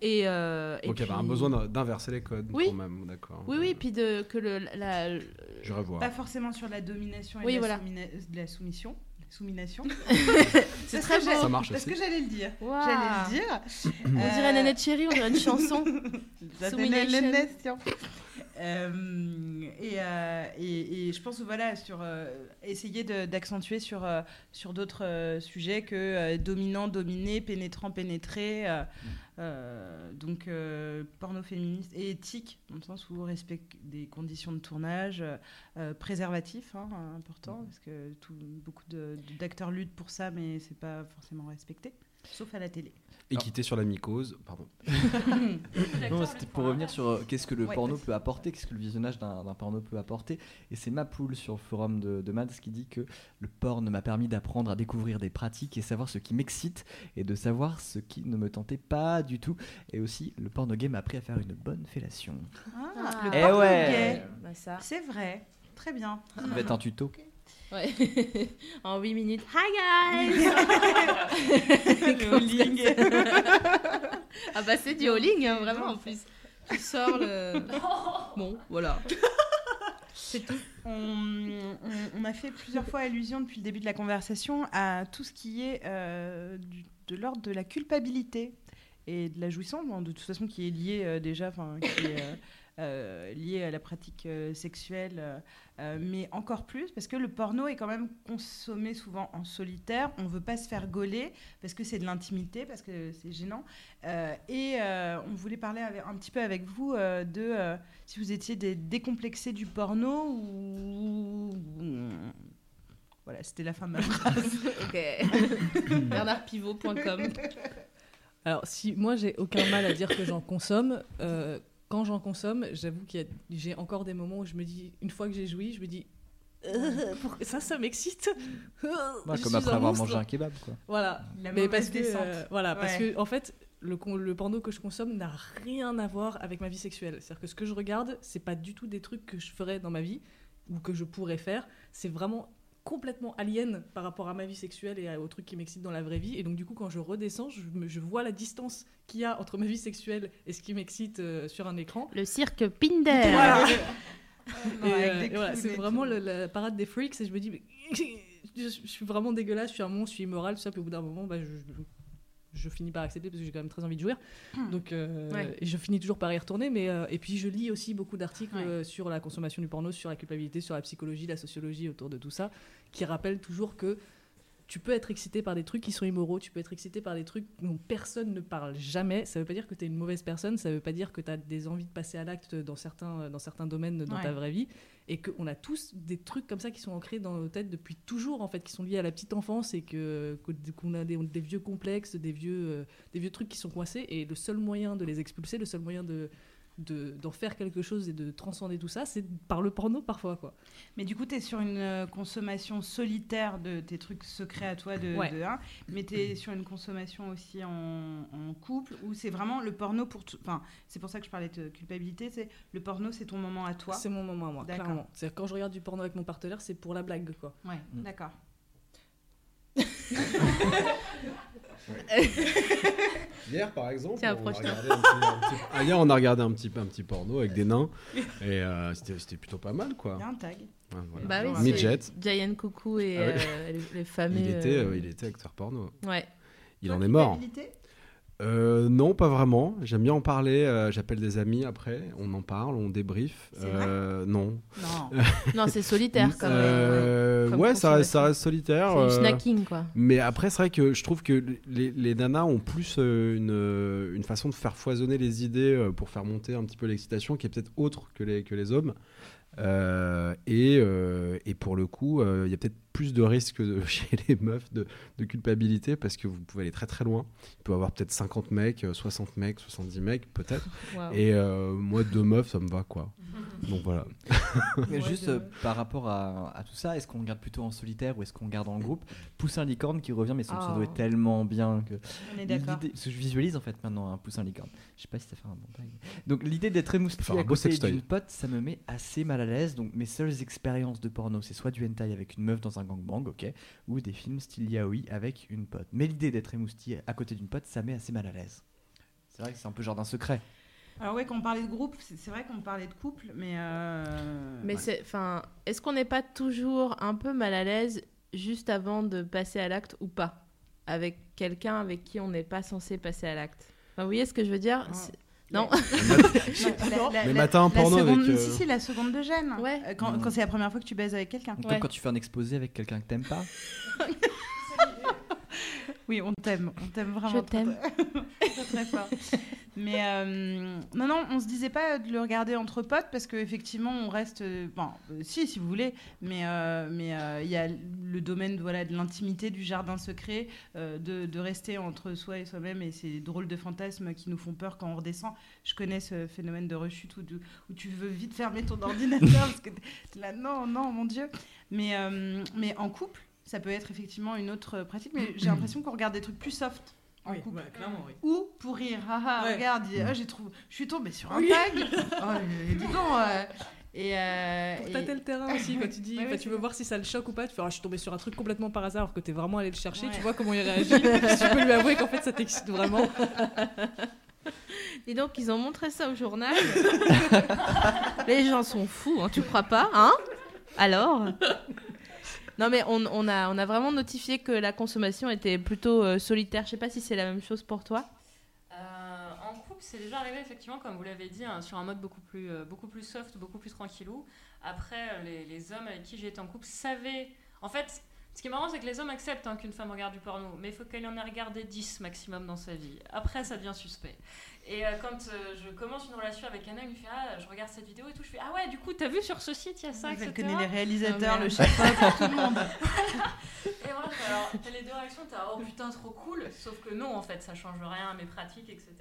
Et, euh, et Donc il y avait un puis- besoin d'in- d'inverser les codes Oui. quand même, d'accord. Oui, oui, puis de, que le, la, Je revois. Pas forcément sur la domination et Oui, la, voilà. soumina- de la soumission. Soumination. *laughs* c'est Parce très que beau. Ça marche Parce aussi. que j'allais le dire. J'allais le dire. On dirait Nanette Chéri, on dirait une chanson. *laughs* Soumination. Euh, et, euh, et, et je pense voilà sur euh, essayer d'accentuer sur sur d'autres sujets que dominant dominé pénétrant pénétré euh, donc porno féministe et éthique dans le sens où respect des conditions de tournage préservatif hein, important parce que tout, beaucoup d'acteurs luttent pour ça mais c'est pas forcément respecté sauf à la télé Équité sur la mycose, pardon. *laughs* Non, c'était pour revenir sur euh, qu'est-ce que le Ouais, porno peut apporter, qu'est-ce que le visionnage d'un porno peut apporter. Et c'est Mapoul sur le forum de, de Mads qui dit que le porno m'a permis d'apprendre à découvrir des pratiques et savoir ce qui m'excite et de savoir ce qui ne me tentait pas du tout. Et aussi, le porno gay m'a appris à faire une bonne fellation. Ah, le Eh porno ouais. gay. Bah, c'est vrai très bien Ça va être un tuto. Ouais. *laughs* en 8 minutes. Hi guys *laughs* *laughs* Le hauling. Ah bah c'est du hauling, hein, vraiment en plus. Tu sors le... Bon, voilà. C'est tout. On, on- on a fait plusieurs fois allusion depuis le début de la conversation à tout ce qui est euh, du- de l'ordre de la culpabilité et de la jouissance, bon, de toute façon qui est lié euh, déjà, enfin qui est euh, euh, lié à la pratique euh, sexuelle, euh, mais encore plus parce que le porno est quand même consommé souvent en solitaire. On veut pas se faire gauler parce que c'est de l'intimité, parce que c'est gênant. Euh, et euh, on voulait parler avec- un petit peu avec vous euh, de euh, si vous étiez des décomplexés du porno ou. ou- Voilà, c'était la fin de ma *laughs* phrase. ok. *laughs* BernardPivot.com. Alors, si moi j'ai aucun mal à dire que j'en consomme, euh, quand j'en consomme, j'avoue qu'il y a- j'ai encore des moments où je me dis, une fois que j'ai joui, je me dis, Euh, *laughs* pour- ça, ça m'excite. Ouais, *laughs* comme après avoir mangé un kebab, quoi. Voilà. La Mais parce que, euh, voilà, parce que en fait, le, con- le porno que je consomme n'a rien à voir avec ma vie sexuelle. C'est-à-dire que ce que je regarde, c'est pas du tout des trucs que je ferais dans ma vie ou que je pourrais faire. C'est vraiment complètement alien par rapport à ma vie sexuelle et aux trucs qui m'excitent dans la vraie vie. Et donc du coup, quand je redescends, je, vois la distance qu'il y a entre ma vie sexuelle et ce qui m'excite euh, sur un écran. Le cirque Pinder. Voilà. Euh, voilà, c'est vraiment la parade des freaks et je me dis mais *laughs* je, je suis vraiment dégueulasse, je suis un monstre, je suis immoral, tout ça, puis au bout d'un moment bah, je, je finis par accepter parce que j'ai quand même très envie de jouir. Donc euh, Ouais. et je finis toujours par y retourner mais euh, et puis je lis aussi beaucoup d'articles Ouais. euh, sur la consommation du porno, sur la culpabilité, sur la psychologie, la sociologie autour de tout ça qui rappellent toujours que tu peux être excité par des trucs qui sont immoraux, tu peux être excité par des trucs dont personne ne parle jamais. Ça veut pas dire que tu es une mauvaise personne, ça veut pas dire que tu as des envies de passer à l'acte dans certains, dans certains domaines dans ta vraie vie. Et qu'on a tous des trucs comme ça qui sont ancrés dans nos têtes depuis toujours, en fait, qui sont liés à la petite enfance et qu'on a des, des vieux complexes, des vieux, euh, des vieux trucs qui sont coincés. Et le seul moyen de les expulser, le seul moyen de de- d'en faire quelque chose et de transcender tout ça, c'est par le porno parfois, quoi. Mais du coup, tu es sur une euh, consommation solitaire de tes trucs secrets à toi de, Ouais. de mais tu es sur une consommation aussi en, en couple où c'est vraiment le porno pour tout. Enfin, c'est pour ça que je parlais de culpabilité. C'est le porno, c'est ton moment à toi. C'est mon moment à moi, D'accord. clairement. C'est-à-dire quand je regarde du porno avec mon partenaire, c'est pour la blague, quoi. Ouais, Mm. d'accord. *laughs* Hier, par exemple, Tiens, on a regardé un petit, un petit- ah, hier, on a regardé un petit, un petit porno avec des nains et euh, c'était c'était plutôt pas mal, quoi. Il y a un tag. Ouais, voilà. Bah oui, Midget. c'est Giant Coucou et Ah euh, les, les fameux. Il était, euh, il était acteur porno. Ouais. Il en est mort. Euh, non, pas vraiment. J'aime bien en parler. euh, J'appelle des amis après. On en parle, on débrief. Euh, non. Non. Non, c'est solitaire quand même. Comme ouais, ça reste, ça consommation. reste solitaire. C'est snacking quoi. Mais après, c'est vrai que je trouve que les, les nanas ont plus une, une façon de faire foisonner les idées pour faire monter un petit peu l'excitation qui est peut-être autre que les, que les hommes. Et, et pour le coup, il y a peut-être plus de risques *laughs* chez les meufs de, de culpabilité parce que vous pouvez aller très très loin. Il peut y avoir peut-être 50 mecs, euh, 60 mecs, 70 mecs peut-être. Et euh, moi, deux meufs, ça me va quoi. Donc voilà. *laughs* Mais juste euh, par rapport à, à tout ça, est-ce qu'on regarde plutôt en solitaire ou est-ce qu'on regarde en groupe? Poussin licorne qui revient, mais son Ah. pseudo est tellement bien que. On est d'accord. Je visualise en fait maintenant un poussin licorne. Je sais pas si ça fait un bon tag. Donc l'idée d'être émoustillé à côté d'une pote, ça me met assez mal à l'aise. Donc mes seules expériences de porno, c'est soit du hentai avec une meuf dans un gangbang, ok, ou des films style yaoi avec une pote. Mais l'idée d'être émoustillé à côté d'une pote, ça met assez mal à l'aise. C'est vrai que c'est un peu genre d'un secret. Alors ouais, quand on parlait de groupe, c'est vrai qu'on parlait de couple, mais... euh, Mais ouais. c'est, enfin, est-ce qu'on n'est pas toujours un peu mal à l'aise juste avant de passer à l'acte ou pas? Avec quelqu'un avec qui on n'est pas censé passer à l'acte Enfin, Vous voyez ce que je veux dire? Non. Les *laughs* *laughs* matins en porno seconde, avec, euh, Si, si, la seconde de gêne. Ouais. Euh, Quand, quand c'est la première fois que tu baises avec quelqu'un. Comme Ouais. quand tu fais un exposé avec quelqu'un que t'aimes pas. *laughs* Oui, on t'aime, on t'aime vraiment. Je t'aime. Très, très, fort. Mais euh, non, non, on se disait pas de le regarder entre potes parce qu'effectivement, on reste. euh, Bon, euh, si, si vous voulez, mais euh, mais euh, il y a le domaine voilà, de l'intimité, du jardin secret, de, de rester entre soi et soi-même et ces drôles de fantasmes qui nous font peur quand on redescend. Je connais ce phénomène de rechute où, de- où tu veux vite fermer ton *laughs* ordinateur parce que là, non, non, mon Dieu. Mais, mais en couple, ça peut être effectivement une autre pratique, mais *clears throat* j'ai l'impression qu'on regarde des trucs plus soft. En Oui, couple. ouais, clairement, oui. Ou pour rire, haha, Ouais. regarde, ah, j'ai trouvé, je suis tombée sur un tag. *laughs* oh, euh, dis donc, euh, et, euh, Pour et- tâter le terrain aussi, quand tu dis, *laughs* Ouais, enfin, ouais, tu veux voir si ça le choque ou pas, tu fais, ah, je suis tombée sur un truc complètement par hasard alors que t'es vraiment allé le chercher, Ouais. tu vois comment il réagit, *laughs* tu peux lui avouer qu'en fait ça t'excite vraiment? Dis donc, ils ont montré ça au journal. Les gens sont fous, hein, tu crois pas Hein? Alors? Non, mais on, a, vraiment notifié que la consommation était plutôt euh, solitaire. Je sais pas si c'est la même chose pour toi. Euh, en couple, c'est déjà arrivé effectivement, comme vous l'avez dit, hein, sur un mode beaucoup plus, euh, beaucoup plus soft, beaucoup plus tranquillou. Après, les, les hommes avec qui j'ai été en couple savaient. En fait, ce qui est marrant, c'est que les hommes acceptent hein, qu'une femme regarde du porno, mais il faut qu'elle en ait regardé 10 maximum dans sa vie. Après, ça devient suspect. Et euh, quand euh, je commence une relation avec un homme, il me fait Ah, je regarde cette vidéo et tout. Je fais Ah ouais, du coup, t'as vu sur ce site, il y a ça, Elle etc. connaît les réalisateurs, Oh, le chef tout le monde. *laughs* Et voilà, alors t'as les deux réactions, t'as oh putain trop cool, sauf que non en fait ça change rien à mes pratiques, etc.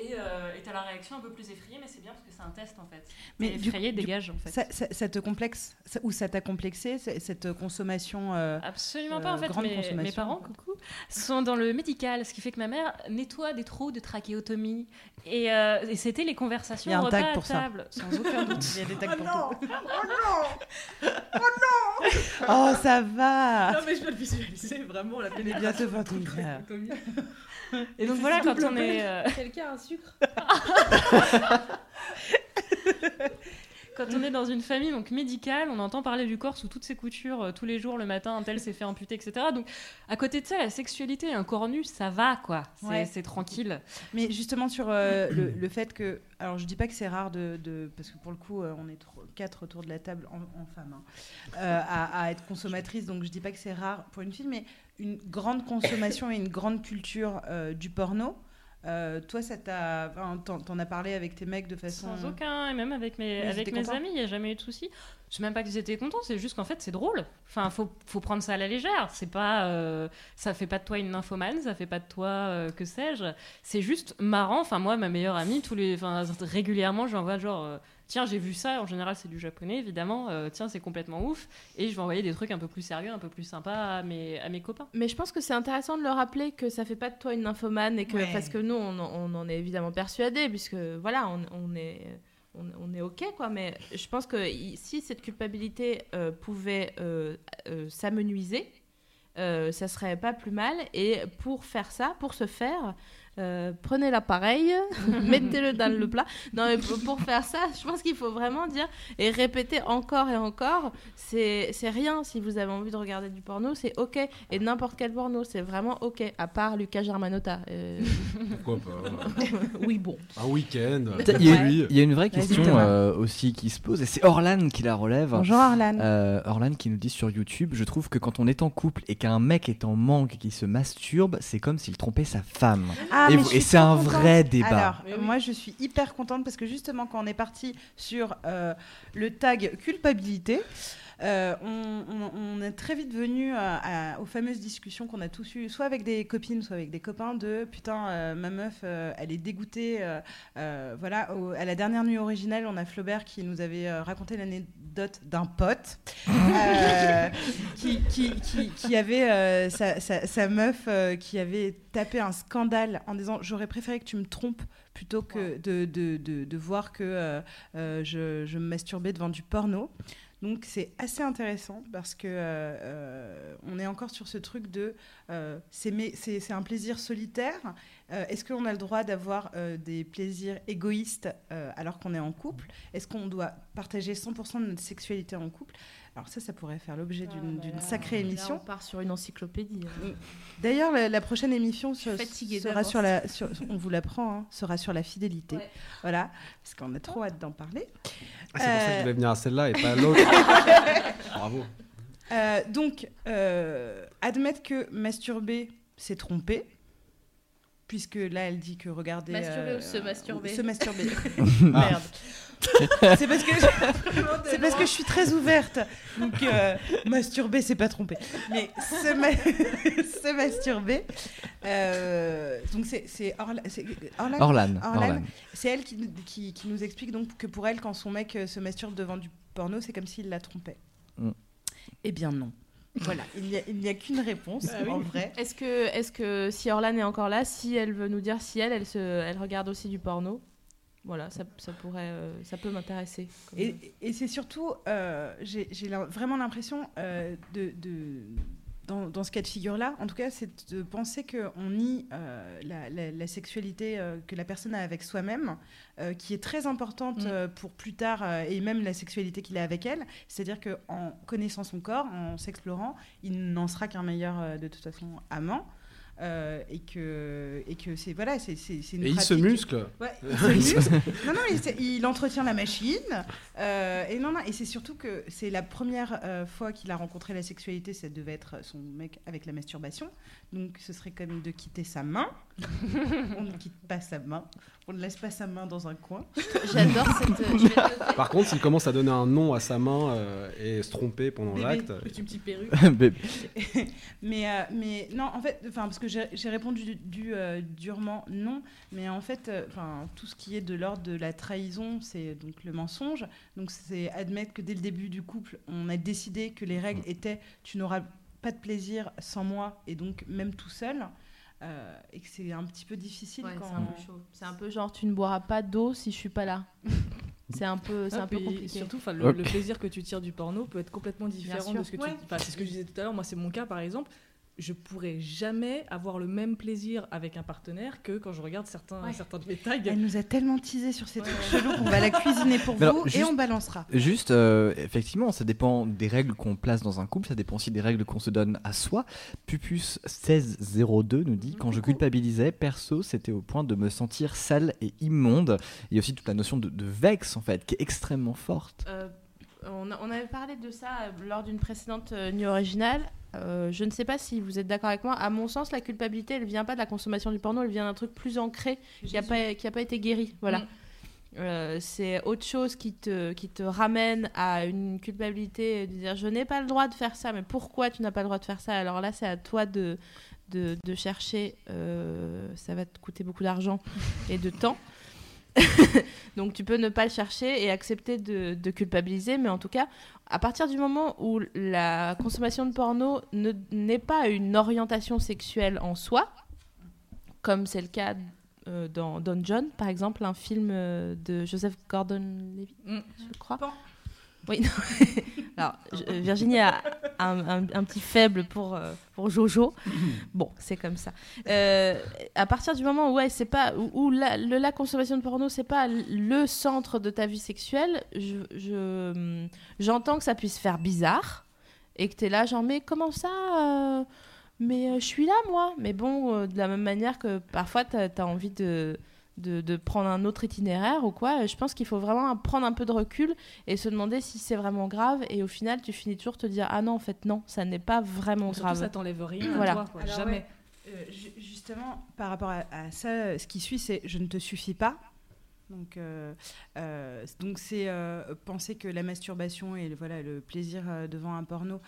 Et euh, et t'as la réaction un peu plus effrayée, mais c'est bien parce que c'est un test en fait. Mais effrayé dégage en fait. Ça, ça- ça te complexe ça- ou ça t'a complexé cette consommation euh, Absolument euh, pas en fait. grande Mes, parents, coucou, sont dans le médical, ce qui fait que ma mère nettoie des trous de trachéotomie. Et, euh, et c'était les conversations Il y a un au repas tag à pour ça. table, sans aucun doute. *laughs* Il y a des tags pour tout. Oh, ça va Non mais je viens de visualiser vraiment la Il est bientôt 21h. Et donc voilà, quand on est. euh, Quelqu'un a un sucre *laughs* Quand on est dans une famille donc médicale, on entend parler du corps sous toutes ses coutures euh, tous les jours, le matin, un tel s'est fait amputer, etc. Donc, à côté de ça, la sexualité, un corps nu, ça va, quoi. C'est Ouais. tranquille. Mais justement sur euh, *clears throat* le, le fait que, alors je dis pas que c'est rare de, de- parce que pour le coup euh, on est trop- quatre autour de la table en, en femmes hein, euh, à, à être consommatrice, donc je dis pas que c'est rare pour une fille, mais une grande consommation et une grande culture euh, du porno. Euh, toi, ça t'a, enfin, t'en, as parlé avec tes mecs de façon. Sans aucun, et même avec mes, Mais ils avec étaient mes contents amis, il n'y a jamais eu de souci. C'est même pas qu'ils étaient contents, c'est juste qu'en fait, c'est drôle. Enfin, faut, faut prendre ça à la légère. C'est pas, euh, ça fait pas de toi une nymphomane, ça fait pas de toi, euh, que sais-je. C'est juste marrant. Enfin, moi, ma meilleure amie, tous les, enfin, régulièrement, j'envoie genre, euh, tiens, j'ai vu ça. En général, c'est du japonais, évidemment. Euh, tiens, c'est complètement ouf. Et je vais envoyer des trucs un peu plus sérieux, un peu plus sympas à mes, à mes copains. Mais je pense que c'est intéressant de le rappeler que ça fait pas de toi une nymphomane et que Ouais. parce que nous on, en- on en est évidemment persuadés puisque voilà on, on est on, est ok quoi mais je pense que si cette culpabilité euh, pouvait euh, euh, s'amenuiser ça serait pas plus mal. Et pour faire ça pour ce faire euh, prenez l'appareil, *laughs* mettez-le dans le plat. Non, mais pour, faire ça, je pense qu'il faut vraiment dire et répéter encore et encore. C'est c'est rien si vous avez envie de regarder du porno, c'est ok. Et n'importe quel porno, c'est vraiment ok. À part Lucas Germanotta. Euh, *laughs* Pourquoi pas *laughs* oui, bon. Un week-end. Il y, a, y une vraie question euh, aussi qui se pose, et c'est Orlan qui la relève. Bonjour Arlan. Euh, Orlan qui nous dit sur YouTube Je trouve que quand on est en couple et qu'un mec est en manque et qu'il se masturbe, c'est comme s'il trompait sa femme. Ah, et mais vous- je et c'est un contente. vrai débat. Alors, oui. moi, je suis hyper contente parce que justement, quand on est parti sur euh, le tag culpabilité, euh, on, on- on est très vite venu à- à- aux fameuses discussions qu'on a tous eues, soit avec des copines, soit avec des copains, de putain, euh, ma meuf, euh, elle est dégoûtée. euh, euh, voilà, au- à la dernière nuit originale, on a Flaubert qui nous avait euh, raconté l'anecdote d'un pote euh, *laughs* qui, qui, qui- qui avait euh, sa, sa- sa meuf euh, qui avait tapé un scandale en disant j'aurais préféré que tu me trompes plutôt que de, de, de- de voir que euh, euh, je, je me masturbais devant du porno. Donc c'est assez intéressant parce que euh, euh, on est encore sur ce truc de euh, c'est un plaisir solitaire. Est-ce qu'on a le droit d'avoir des plaisirs égoïstes alors qu'on est en couple? Est-ce qu'on doit partager 100% de notre sexualité en couple? Alors ça, ça pourrait faire l'objet Ah, d'une bah d'une là, sacrée là, émission. on part sur une encyclopédie. hein. D'ailleurs, la, la prochaine émission se- sera d'avance. sur la, sur- on vous l'apprend, hein, sera sur la fidélité. Ouais. Voilà, parce qu'on a trop hâte d'en parler. Ah, c'est pour ça que Euh, je devais venir à celle-là et pas à l'autre. *laughs* Bravo. Euh, donc, euh, admettre que masturber, c'est tromper. Puisque là, elle dit que regarder. Masturber ou se masturber Se masturber. *laughs* *laughs* Ah. Merde. C'est parce que c'est parce que je suis très ouverte. Donc euh, masturber, c'est pas tromper. Mais se, ma- *laughs* se masturber. euh, donc c'est c'est Orla- c'est- Orlan Orlan. C'est elle qui, nous- qui, qui nous explique donc que pour elle, quand son mec euh, se masturbe devant du porno, c'est comme s'il la trompait. Mm. Eh bien non. Voilà, il n'y a, qu'une réponse Bah oui. en vrai. Est-ce que, est que si Orlan est encore là, si elle veut nous dire si elle, elle, se, elle regarde aussi du porno, voilà, ça, ça pourrait, euh, ça peut m'intéresser. Et, et c'est surtout, euh, j'ai vraiment l'impression euh, de, de- dans, dans ce cas de figure-là, en tout cas, c'est de penser qu'on nie la, la- la sexualité que la personne a avec soi-même, qui est très importante Mm. pour plus tard, et même la sexualité qu'il a avec elle. C'est-à-dire qu'en connaissant son corps, en s'explorant, il n'en sera qu'un meilleur, de toute façon, amant. Euh, et que et que c'est voilà c'est c'est une Et il se muscle. Ouais, il se *laughs* muscle. non, non, il entretient la machine. euh, et non, non, et c'est surtout que c'est la première euh, fois qu'il a rencontré la sexualité, ça devait être son mec avec la masturbation. Donc ce serait comme de quitter sa main. On ne quitte pas sa main. On ne laisse pas sa main dans un coin. J'adore cette. Par contre, s'il commence à donner un nom à sa main euh, et se tromper pendant l'acte, Petit petit perruque. *laughs* Bébé. *laughs* mais, euh, mais non, en fait, enfin, parce que j'ai répondu du, du, euh, durement non, mais en fait, enfin, tout ce qui est de l'ordre de la trahison, c'est donc le mensonge. Donc c'est admettre que dès le début du couple, on a décidé que les règles étaient tu n'auras pas de plaisir sans moi et donc même tout seul, euh, et que c'est un petit peu difficile Ouais, quand. c'est un peu chaud. C'est un peu genre tu ne boiras pas d'eau si je suis pas là. *laughs* c'est un peu, c'est Ah, un peu compliqué. Surtout, le, le plaisir que tu tires du porno peut être complètement différent de ce que Ouais. tu. C'est ce que je disais tout à l'heure. Moi, c'est mon cas, par exemple. Je pourrais jamais avoir le même plaisir avec un partenaire que quand je regarde certains, Ouais. certains de mes tags. Elle nous a tellement teasé sur ces Ouais. trucs chelous qu'on va la cuisiner pour Mais alors, vous et on balancera. Juste, euh, effectivement, ça dépend des règles qu'on place dans un couple, ça dépend aussi des règles qu'on se donne à soi. Pupus1602 nous dit Quand je culpabilisais, perso, c'était au point de me sentir sale et immonde. Il y a aussi toute la notion de, de vex, en fait, qui est extrêmement forte. Euh, on, avait parlé de ça euh, lors d'une précédente euh, nuit originale. Euh, je ne sais pas si vous êtes d'accord avec moi. À mon sens, la culpabilité, elle vient pas de la consommation du porno, elle vient d'un truc plus ancré qui n'a pas, qui a pas été guéri. Voilà. Mm. Euh, c'est autre chose qui te, qui te ramène à une culpabilité de dire je n'ai pas le droit de faire ça, mais pourquoi tu n'as pas le droit de faire ça? Alors là, c'est à toi de, de, de chercher. euh, ça va te coûter beaucoup d'argent et de temps. *laughs* Donc tu peux ne pas le chercher et accepter de, de culpabiliser, mais en tout cas, à partir du moment où la consommation de porno ne- n'est pas une orientation sexuelle en soi, comme c'est le cas euh, dans Don John, par exemple, un film euh, de Joseph Gordon-Levitt, Mm. je crois. Oui. non. *laughs* Alors, euh, Virginie a un, petit faible pour, euh, pour Jojo. Bon, c'est comme ça. Euh, à partir du moment où, pas, la, consommation de porno, c'est pas le centre de ta vie sexuelle, hum, j'entends que ça puisse faire bizarre et que tu es là, genre, mais comment ça Mais je suis là, moi. Mais bon, de la même manière que parfois, tu as, envie de, de, de prendre un autre itinéraire ou quoi, je pense qu'il faut vraiment prendre un peu de recul et se demander si c'est vraiment grave. Et au final, tu finis toujours te dire, ah non, en fait, non, ça n'est pas vraiment Surtout, grave. ça t'enlève rien Voilà. à toi, quoi. Alors, jamais. ouais, euh, ju- justement, par rapport à, à ça, ce qui suit, c'est je ne te suffis pas. Donc, euh, euh, donc c'est euh, penser que la masturbation et le, voilà, le plaisir devant un porno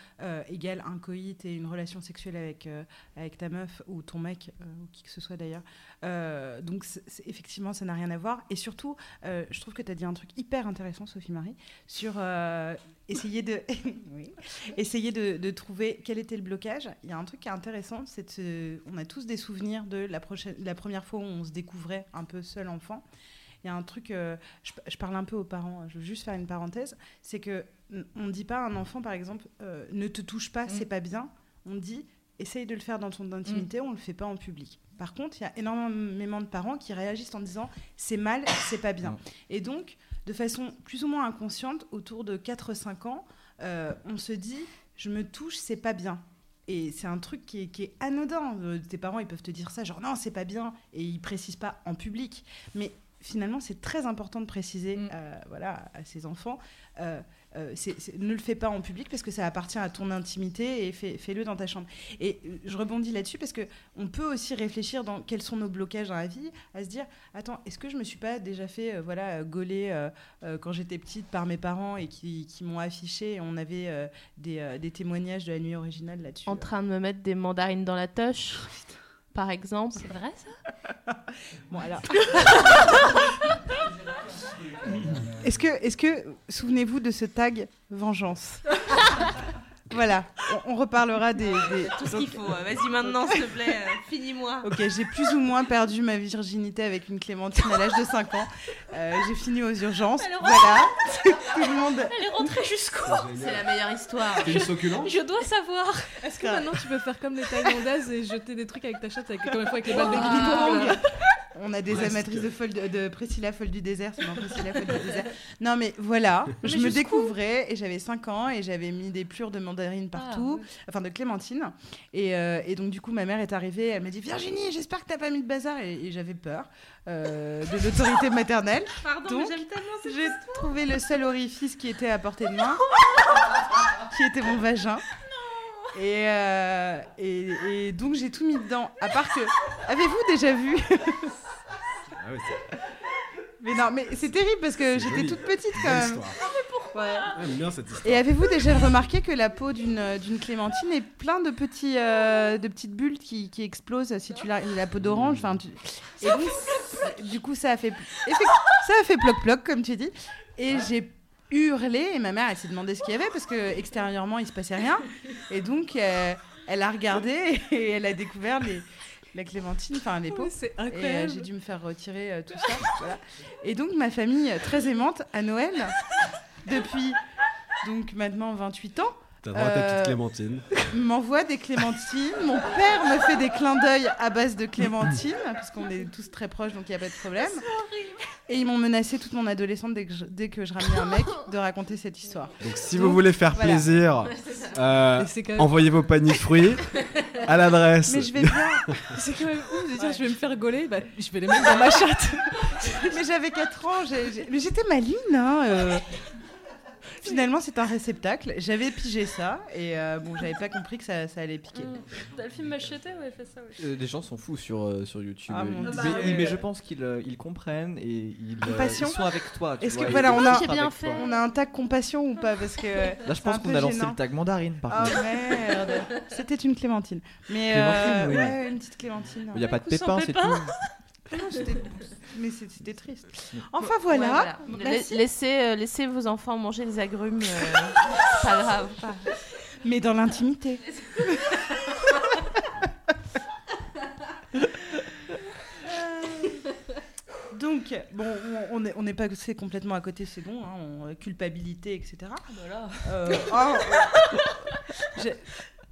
égale un coït et une relation sexuelle avec, avec ta meuf ou ton mec, ou qui que ce soit d'ailleurs. Donc effectivement, ça n'a rien à voir. Et surtout, je trouve que tu as dit un truc hyper intéressant, Sophie-Marie, sur essayer de... *laughs* essayer de, trouver quel était le blocage. Il y a un truc qui est intéressant, c'est on a tous des souvenirs de la, prochaine, la première fois où on se découvrait un peu seul enfant. Il y a un truc, euh, je, je parle un peu aux parents, je veux juste faire une parenthèse, c'est que on ne dit pas à un enfant, par exemple, euh, ne te touche pas, c'est pas bien. On dit, essaye de le faire dans ton intimité, on le fait pas en public. Par contre, il y a énormément de parents qui réagissent en disant, c'est mal, c'est pas bien. Et donc, de façon plus ou moins inconsciente, autour de 4-5 ans, euh, on se dit, je me touche, c'est pas bien. Et c'est un truc qui est, qui est anodin. Euh, tes parents, ils peuvent te dire ça, genre non, c'est pas bien, et ils précisent pas en public. Mais finalement, c'est très important de préciser, Mm. euh, voilà, à ses enfants. euh, euh, c'est- c'est- ne le fais pas en public parce que ça appartient à ton intimité et fais- fais-le dans ta chambre. Et je rebondis là-dessus parce que on peut aussi réfléchir dans quels sont nos blocages dans la vie, à se dire attends, est-ce que je me suis pas déjà fait euh, voilà gauler euh, euh, quand j'étais petite par mes parents et qui, qui m'ont affiché et on avait euh, des, euh, des témoignages de la nuit originale là-dessus. En train de me mettre des mandarines dans la toche, par exemple. C'est vrai ça? Bon alors. est-ce que, est-ce que souvenez-vous de ce tag vengeance? *laughs* Voilà, on, on reparlera des. des- Tout ce qu'il faut. Vas-y maintenant, s'il te plaît, euh, finis-moi. Ok, j'ai plus ou moins perdu ma virginité avec une clémentine à l'âge de 5 ans. Euh, j'ai fini aux urgences. Alors- Voilà, *laughs* tout le monde. Elle est rentrée jusqu'où C'est la meilleure histoire. T'es une succulente Je dois savoir. Est-ce que maintenant tu peux faire comme les Thaïlandaises et jeter des trucs avec ta chatte avec, comme une fois avec les balles de ping-pong là On a des Presque. amatrices de, folle de, de Priscilla folle du désert, c'est dans Priscilla folle du désert. Non mais voilà, je me découvrais et j'avais 5 ans et j'avais mis des plures de mandarine partout, enfin de clémentine. Et, euh, et donc du coup ma mère est arrivée, elle m'a dit Virginie, j'espère que t'as pas mis de bazar et, et j'avais peur euh, de l'autorité *laughs* maternelle. Pardon, Donc, mais j'aime tellement cette J'ai trouvé le seul orifice qui était à portée de main, *laughs* qui était mon vagin. Et, euh, et, et donc j'ai tout mis dedans. À part que, avez-vous déjà vu Ah Mais non, mais c'est terrible parce que j'étais toute petite quand même. histoire. Ouais. J'aime bien cette histoire. Et avez-vous déjà remarqué que la peau d'une d'une clémentine est plein de petits euh, de petites bulles qui, qui explosent si tu l'as la peau d'orange enfin tu- et donc, du coup ça a fait ça a fait ploc ploc comme tu dis et j'ai hurlé et ma mère elle s'est demandé ce qu'il y avait parce que extérieurement il se passait rien et donc euh, elle a regardé *laughs* et elle a découvert les la clémentine enfin les peaux Ouais, C'est et euh, incroyable. j'ai dû me faire retirer euh, tout ça. voilà. Et donc ma famille très aimante à Noël, depuis donc maintenant 28 ans, T'as droit à ta Euh, petite Clémentine. *laughs* m'envoie des clémentines. Mon père me fait des clins d'œil à base de clémentines, *laughs* parce qu'on est tous très proches, donc il n'y a pas de problème. Et ils m'ont menacé toute mon adolescente dès que je, dès que je ramenais un mec de raconter cette histoire. Donc si Donc, vous voulez faire voilà. plaisir, euh, Et c'est quand même, envoyez vos paniers de fruits à l'adresse. Mais je vais bien. *laughs* c'est quand même ouf de dire je vais me faire gauler, bah, je vais les mettre dans ma chatte. Mais j'avais 4 ans. j'ai- j'ai- Mais j'étais maline. Hein, euh. Finalement, c'est un réceptacle. J'avais pigé ça et euh, bon, j'avais pas compris que ça, ça allait piquer. Mm. T'as le film Machete Ouais, fait ça. Ouais. Euh, les gens sont fous sur, euh, sur YouTube. Ah, Euh, mais, mais je pense qu'ils euh, ils comprennent et ils, euh, sont avec toi. Est-ce que voilà, on a- bien fait. On a un tag compassion ou pas? Parce que Là, je pense qu'on a lancé gênant. le tag mandarine par Oh contre. merde C'était une clémentine. Mais Clémentine, euh, oui. ouais, une petite clémentine. Il n'y a pas de pépins, c'est tout. Non, *laughs* c'était- *laughs* Mais c'était triste. Enfin voilà. Ouais, Merci. La- Laissez, euh, laissez vos enfants manger des agrumes. euh, *laughs* pas grave. Mais dans l'intimité. Donc, bon, on- n'est on pas c'est complètement à côté, c'est bon, hein, on- culpabilité, etc. Voilà. Euh, oh,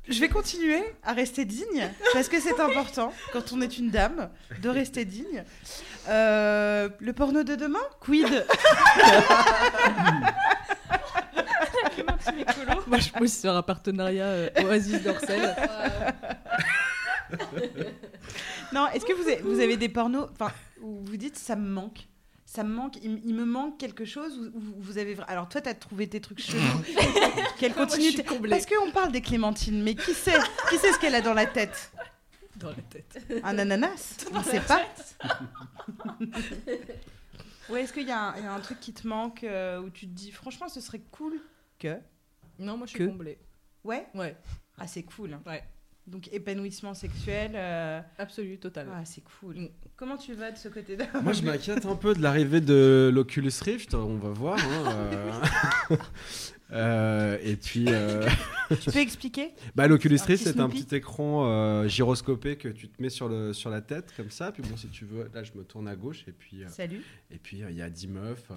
je, vais continuer à rester digne parce que c'est important quand on est une dame de rester digne. Euh, le porno de demain, quid? Moi je pousse sur un partenariat euh, Oasis d'Orcel. Non, est-ce que vous avez, vous avez des pornos enfin, vous dites ça me manque? Ça me manque, il, me manque quelque chose où, où vous avez alors toi t'as trouvé tes trucs chelous. *laughs* Quelle Moi, je suis continuité comblée. Parce qu'on parle des clémentines, mais qui sait Qui sait ce qu'elle a dans la tête? Dans la tête. Un ananas *laughs* On ne sait pas. *laughs* Ouais, est-ce qu'il y, a un- il y a un truc qui te manque euh, où tu te dis franchement ce serait cool que Non, moi je suis Que comblée. Ouais? Ouais, Ah c'est cool. hein. Ouais. Donc épanouissement sexuel. euh, absolu, total. Ah c'est cool. Mm. Comment tu vas de ce côté-là Moi, je *laughs* m'inquiète un peu de l'arrivée de l'Oculus Rift. On va voir. hein, euh. *laughs* *laughs* Euh, et puis, euh, Tu peux expliquer bah, l'Oculus Un Rift, petit c'est un petit écran euh, gyroscopé que tu te mets sur, le, sur la tête, comme ça. Puis bon, si tu veux, là, je me tourne à gauche. Et puis, euh, Salut. et puis euh, il y a 10 meufs. euh,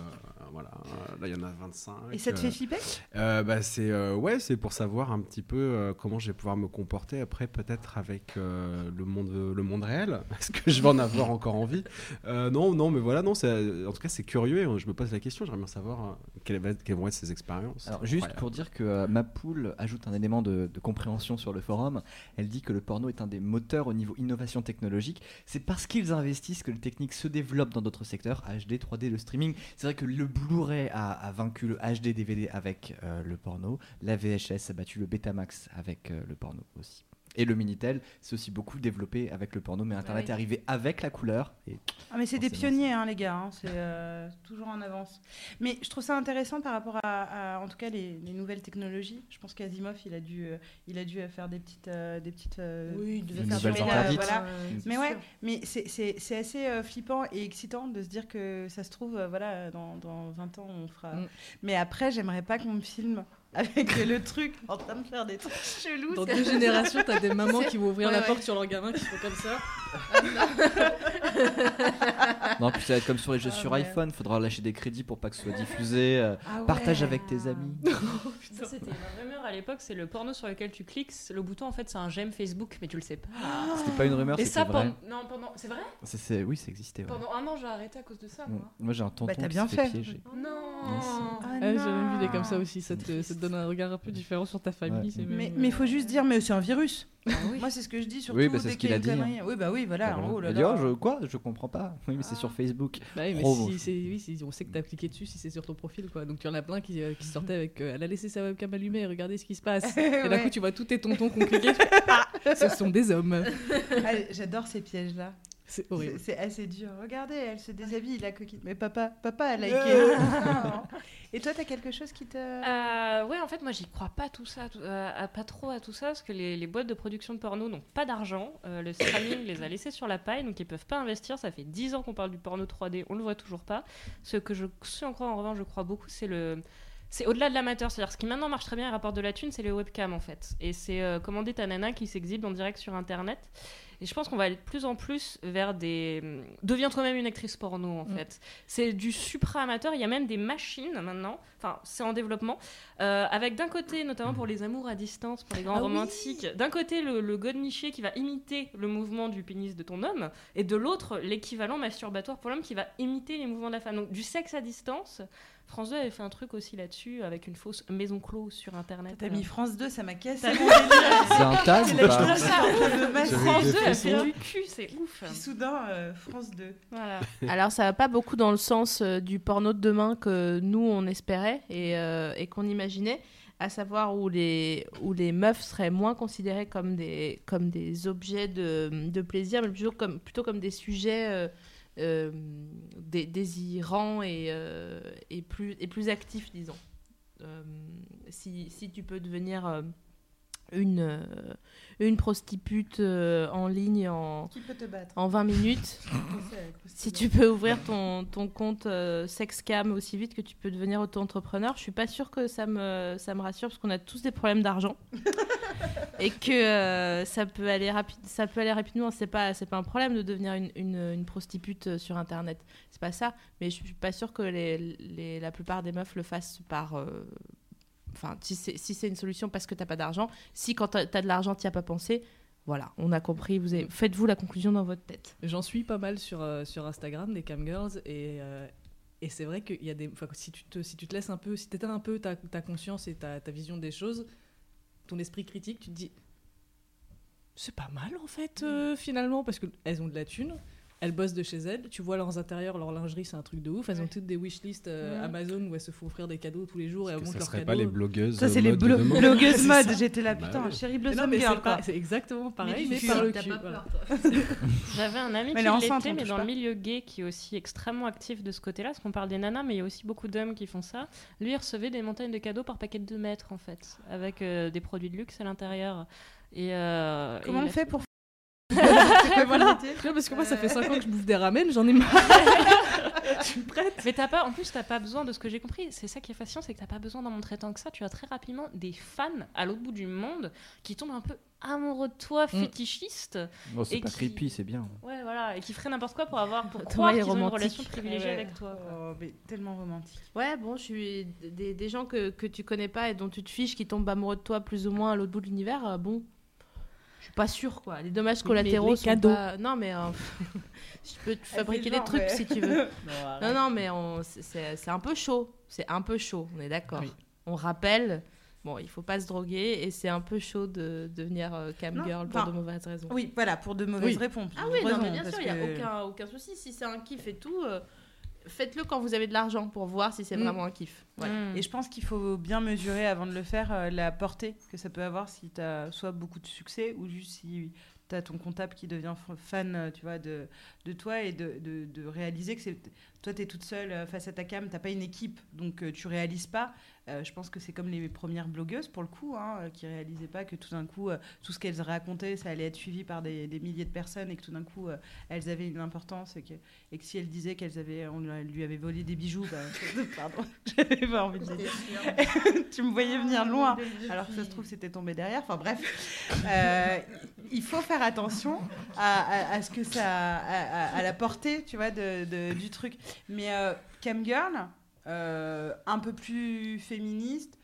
voilà. Là, il y en a 25. Et ça te euh, fait flipper Euh, bah, c'est euh, ouais, c'est pour savoir un petit peu euh, comment je vais pouvoir me comporter après, peut-être avec euh, le monde, le monde réel. *laughs* Est-ce que je vais en avoir encore envie? Euh, Non, non, mais voilà, non. c'est- En tout cas, c'est curieux. et Je me pose la question. J'aimerais bien savoir euh, quelles, vont être ces expériences. Alors, juste pour dire que euh, ma poule ajoute un élément de, compréhension sur le forum. Elle dit que le porno est un des moteurs au niveau innovation technologique. C'est parce qu'ils investissent que les techniques se développent dans d'autres secteurs, HD, 3D, le streaming. C'est vrai que le Blu-ray a, a vaincu le HD DVD avec euh, le porno. La VHS a battu le Betamax avec euh, le porno aussi. Et le Minitel, c'est aussi beaucoup développé avec le porno, mais Internet oui. est arrivé avec la couleur. Et Ah, mais c'est des pionniers, hein, les gars. hein, C'est euh, toujours en avance. Mais je trouve ça intéressant par rapport à, à, en tout cas, les, les nouvelles technologies. Je pense qu'Asimov, il a dû, euh, il a dû euh, faire des petites, euh, des petites. euh, Oui, il devait Des faire nouvelles interdites. voilà. Mais c'est ouais, mais c'est- c'est c'est assez euh, flippant et excitant de se dire que ça se trouve, euh, voilà, dans, dans 20 ans, on fera. Mm. Mais après, j'aimerais pas qu'on me filme avec le truc en train de faire des trucs chelous. Dans deux générations, t'as des mamans qui vont ouvrir Ouais, la ouais. porte sur leur gamin qui font comme ça. non, puis ça va être comme sur les jeux Ah, sur merde. iPhone. Faudra lâcher des crédits pour pas que ce soit diffusé. euh, Ah Partage ouais. avec tes amis. *laughs* Ça, c'était une rumeur à l'époque, c'est le porno sur lequel tu cliques. Le bouton, en fait, c'est un j'aime Facebook, mais tu le sais pas. C'était pas une rumeur, Et c'était ça, vrai. pendant... Non, pendant... C'est vrai? C'est- c'est- Oui, ça existait. ouais. Pendant un an, j'ai arrêté à cause de ça, moi. Moi j'ai un tonton Bah, qui bien s'est fait piéger. Non Ah, Ouais, J'avais vu des comme ça aussi, ça te, ça te donne un regard un peu différent sur ta famille. Ouais. Mais même, mais euh, faut juste dire, mais c'est un virus. Ah oui. Moi, c'est ce que je dis surtout. Oui, bah, c'est dès ce qu'il y a une dit, hein. connerie. Oui, bah oui, voilà. Bah, oh voilà. là Il a dit, là. oh, je, quoi Je comprends pas. Oui, mais c'est sur Facebook. Bah oui, mais si, beau. c'est- oui, si, on sait que t'as cliqué dessus si c'est sur ton profil, quoi. Donc tu en as plein qui, euh, qui sortaient avec. euh, elle a laissé sa webcam allumée, regardez ce qui se passe. *laughs* Et d'un Ouais. coup, tu vois tous tes tontons qui ont cliqué. tu fais, Ah, ce sont des hommes. Ah, J'adore ces pièges-là. C'est horrible. c'est assez dur. Regardez, elle se déshabille, la coquine. Mais papa, papa a liké. Euh. Et toi, t'as quelque chose qui te. Euh, ouais, en fait, moi, j'y crois pas tout ça, euh, pas trop à tout ça, parce que les, les boîtes de production de porno n'ont pas d'argent. Euh, le streaming les a laissés sur la paille, donc ils peuvent pas investir. Ça fait 10 ans qu'on parle du porno 3D, on le voit toujours pas. Ce que je suis encore en revanche, je crois beaucoup, c'est le c'est au-delà de l'amateur, c'est-à-dire ce qui maintenant marche très bien et rapporte de la thune, c'est les webcams en fait. Et c'est euh, commander ta nana qui s'exhibe en direct sur internet. Et je pense qu'on va aller de plus en plus vers des. Deviens toi-même une actrice porno en Mm. fait. C'est du supra-amateur. Il y a même des machines maintenant. Enfin, c'est en développement. Euh, avec d'un côté, notamment pour les amours à distance, pour les grands Ah oui. romantiques, d'un côté le, le qui va imiter le mouvement du pénis de ton homme, et de l'autre l'équivalent masturbatoire pour l'homme qui va imiter les mouvements de la femme. Donc du sexe à distance. France 2 avait fait un truc aussi là-dessus avec une fausse maison close sur internet. T'as mis France 2, ça m'a cassé T'as. C'est un C'est ou pas France des 2 a fait du cul, c'est ouf. Puis soudain, euh, France 2. Voilà. *laughs* Alors ça va pas beaucoup dans le sens euh, du porno de demain que nous on espérait et, euh, et qu'on imaginait, à savoir où les, où les meufs seraient moins considérées comme des, comme des objets de, de plaisir, mais plutôt comme, plutôt comme des sujets euh, dé- désirants et, euh, et, plus, et plus actifs, disons. Euh, si, si tu peux devenir euh, une, euh, une prostitute euh, en ligne en, Qui peut te battre en 20 minutes, *laughs* si tu peux ouvrir ton, ton compte euh, sexcam aussi vite que tu peux devenir auto-entrepreneur, je suis pas sûre que ça me, ça me rassure parce qu'on a tous des problèmes d'argent *laughs* et que euh, ça peut aller rapide, ça peut aller rapidement. C'est pas, pas un problème de devenir une, une, une prostitute sur internet. C'est pas ça, mais je suis pas sûre que les, les- la plupart des meufs le fassent par. Enfin, si c'est si une solution parce que t'as pas d'argent, si quand t'as as de l'argent t'y as pas pensé, voilà, on a compris. Vous avez- faites-vous la conclusion dans votre tête. J'en suis pas mal sur, euh, sur Instagram, des camgirls, et, euh, et c'est vrai qu'il y a des. si, tu te, si tu te laisses un peu, si tu un peu ta, ta conscience et ta, ta vision des choses, ton esprit critique, tu te dis. C'est pas mal en fait, euh, finalement, parce qu'elles ont de la thune. Elles bossent de chez elles, tu vois leurs intérieurs, leur lingerie, c'est un truc de ouf. Elles ont toutes des wishlists euh, Ouais. Amazon où elles se font offrir des cadeaux tous les jours et elles montrent ça leurs serait cadeaux. pas les blogueuses Ça, c'est les blo- blogueuses *laughs* mode. J'étais là, Bah putain, chérie Blossom non, mais Girl, c'est exactement pareil, mais par le cul. *laughs* J'avais un ami Mais qui elle est enceinte, l'était, mais dans le milieu gay, qui est aussi extrêmement actif de ce côté-là, parce qu'on parle des nanas, mais il y a aussi beaucoup d'hommes qui font ça. Lui, il recevait des montagnes de cadeaux par paquet de 2 mètres, en fait, avec euh, des produits de luxe à l'intérieur. Et, euh, Comment il on fait- pour. Mais *laughs* voilà. Tu parce que moi, ça fait Euh. 5 ans que je bouffe des ramen, j'en ai marre. je suis prête. Mais t'as pas, en plus, t'as pas besoin de ce que j'ai compris. C'est ça qui est fascinant, c'est que t'as pas besoin d'en montrer tant que ça. Tu as très rapidement des fans à l'autre bout du monde qui tombent un peu amoureux de toi, fétichistes. Bon, c'est pas qui- creepy, c'est bien. Ouais, voilà, et qui feraient n'importe quoi pour avoir, pour croire est qu'ils ont une relation privilégiée Ouais. avec toi. quoi. Oh, mais tellement romantique. Ouais, bon, je suis des, des gens que, que tu connais pas et dont tu te fiches qui tombent amoureux de toi plus ou moins à l'autre bout de l'univers, euh, bon, je suis pas sûre quoi. Les dommages collatéraux les sont cadeaux. pas- Non, mais euh, *laughs* je peux te fabriquer des genre, trucs ouais. si tu veux. *laughs* Non, non, mais on- c'est- un peu chaud. C'est un peu chaud, on est d'accord. Oui. on rappelle, bon, il faut pas se droguer et c'est un peu chaud de devenir euh, cam Non, girl pour de mauvaises raisons. Oui, voilà, pour de mauvaises Oui. réponses. Ah oui, non, raisons, mais bien sûr, il n'y a aucun, aucun souci. Si c'est un kiff et tout, euh, faites-le quand vous avez de l'argent pour voir si c'est Mm. vraiment un kiff. Ouais. Mm. Et je pense qu'il faut bien mesurer avant de le faire euh, la portée que ça peut avoir si tu as soit beaucoup de succès ou juste si tu as ton comptable qui devient fan euh, tu vois, de, de toi et de, de- de réaliser que c'est toi tu es toute seule euh, face à ta cam, tu pas une équipe donc euh, tu réalises pas. Euh, je pense que c'est comme les premières blogueuses pour le coup hein, qui réalisaient pas que tout d'un coup euh, tout ce qu'elles racontaient ça allait être suivi par des, des milliers de personnes et que tout d'un coup euh, elles avaient une importance et que, et que si elles disaient qu'elles avaient on lui- avait volé des bijoux bah, *laughs* pardon *laughs* j'avais pas envie de dire *laughs* tu me voyais venir loin, alors que ça se trouve c'était tombé derrière. Enfin bref, il faut faire attention à, à- à ce que ça, à, à- à la portée, tu vois, de, de- du truc. Mais euh, Cam Girl, euh, un peu plus féministe.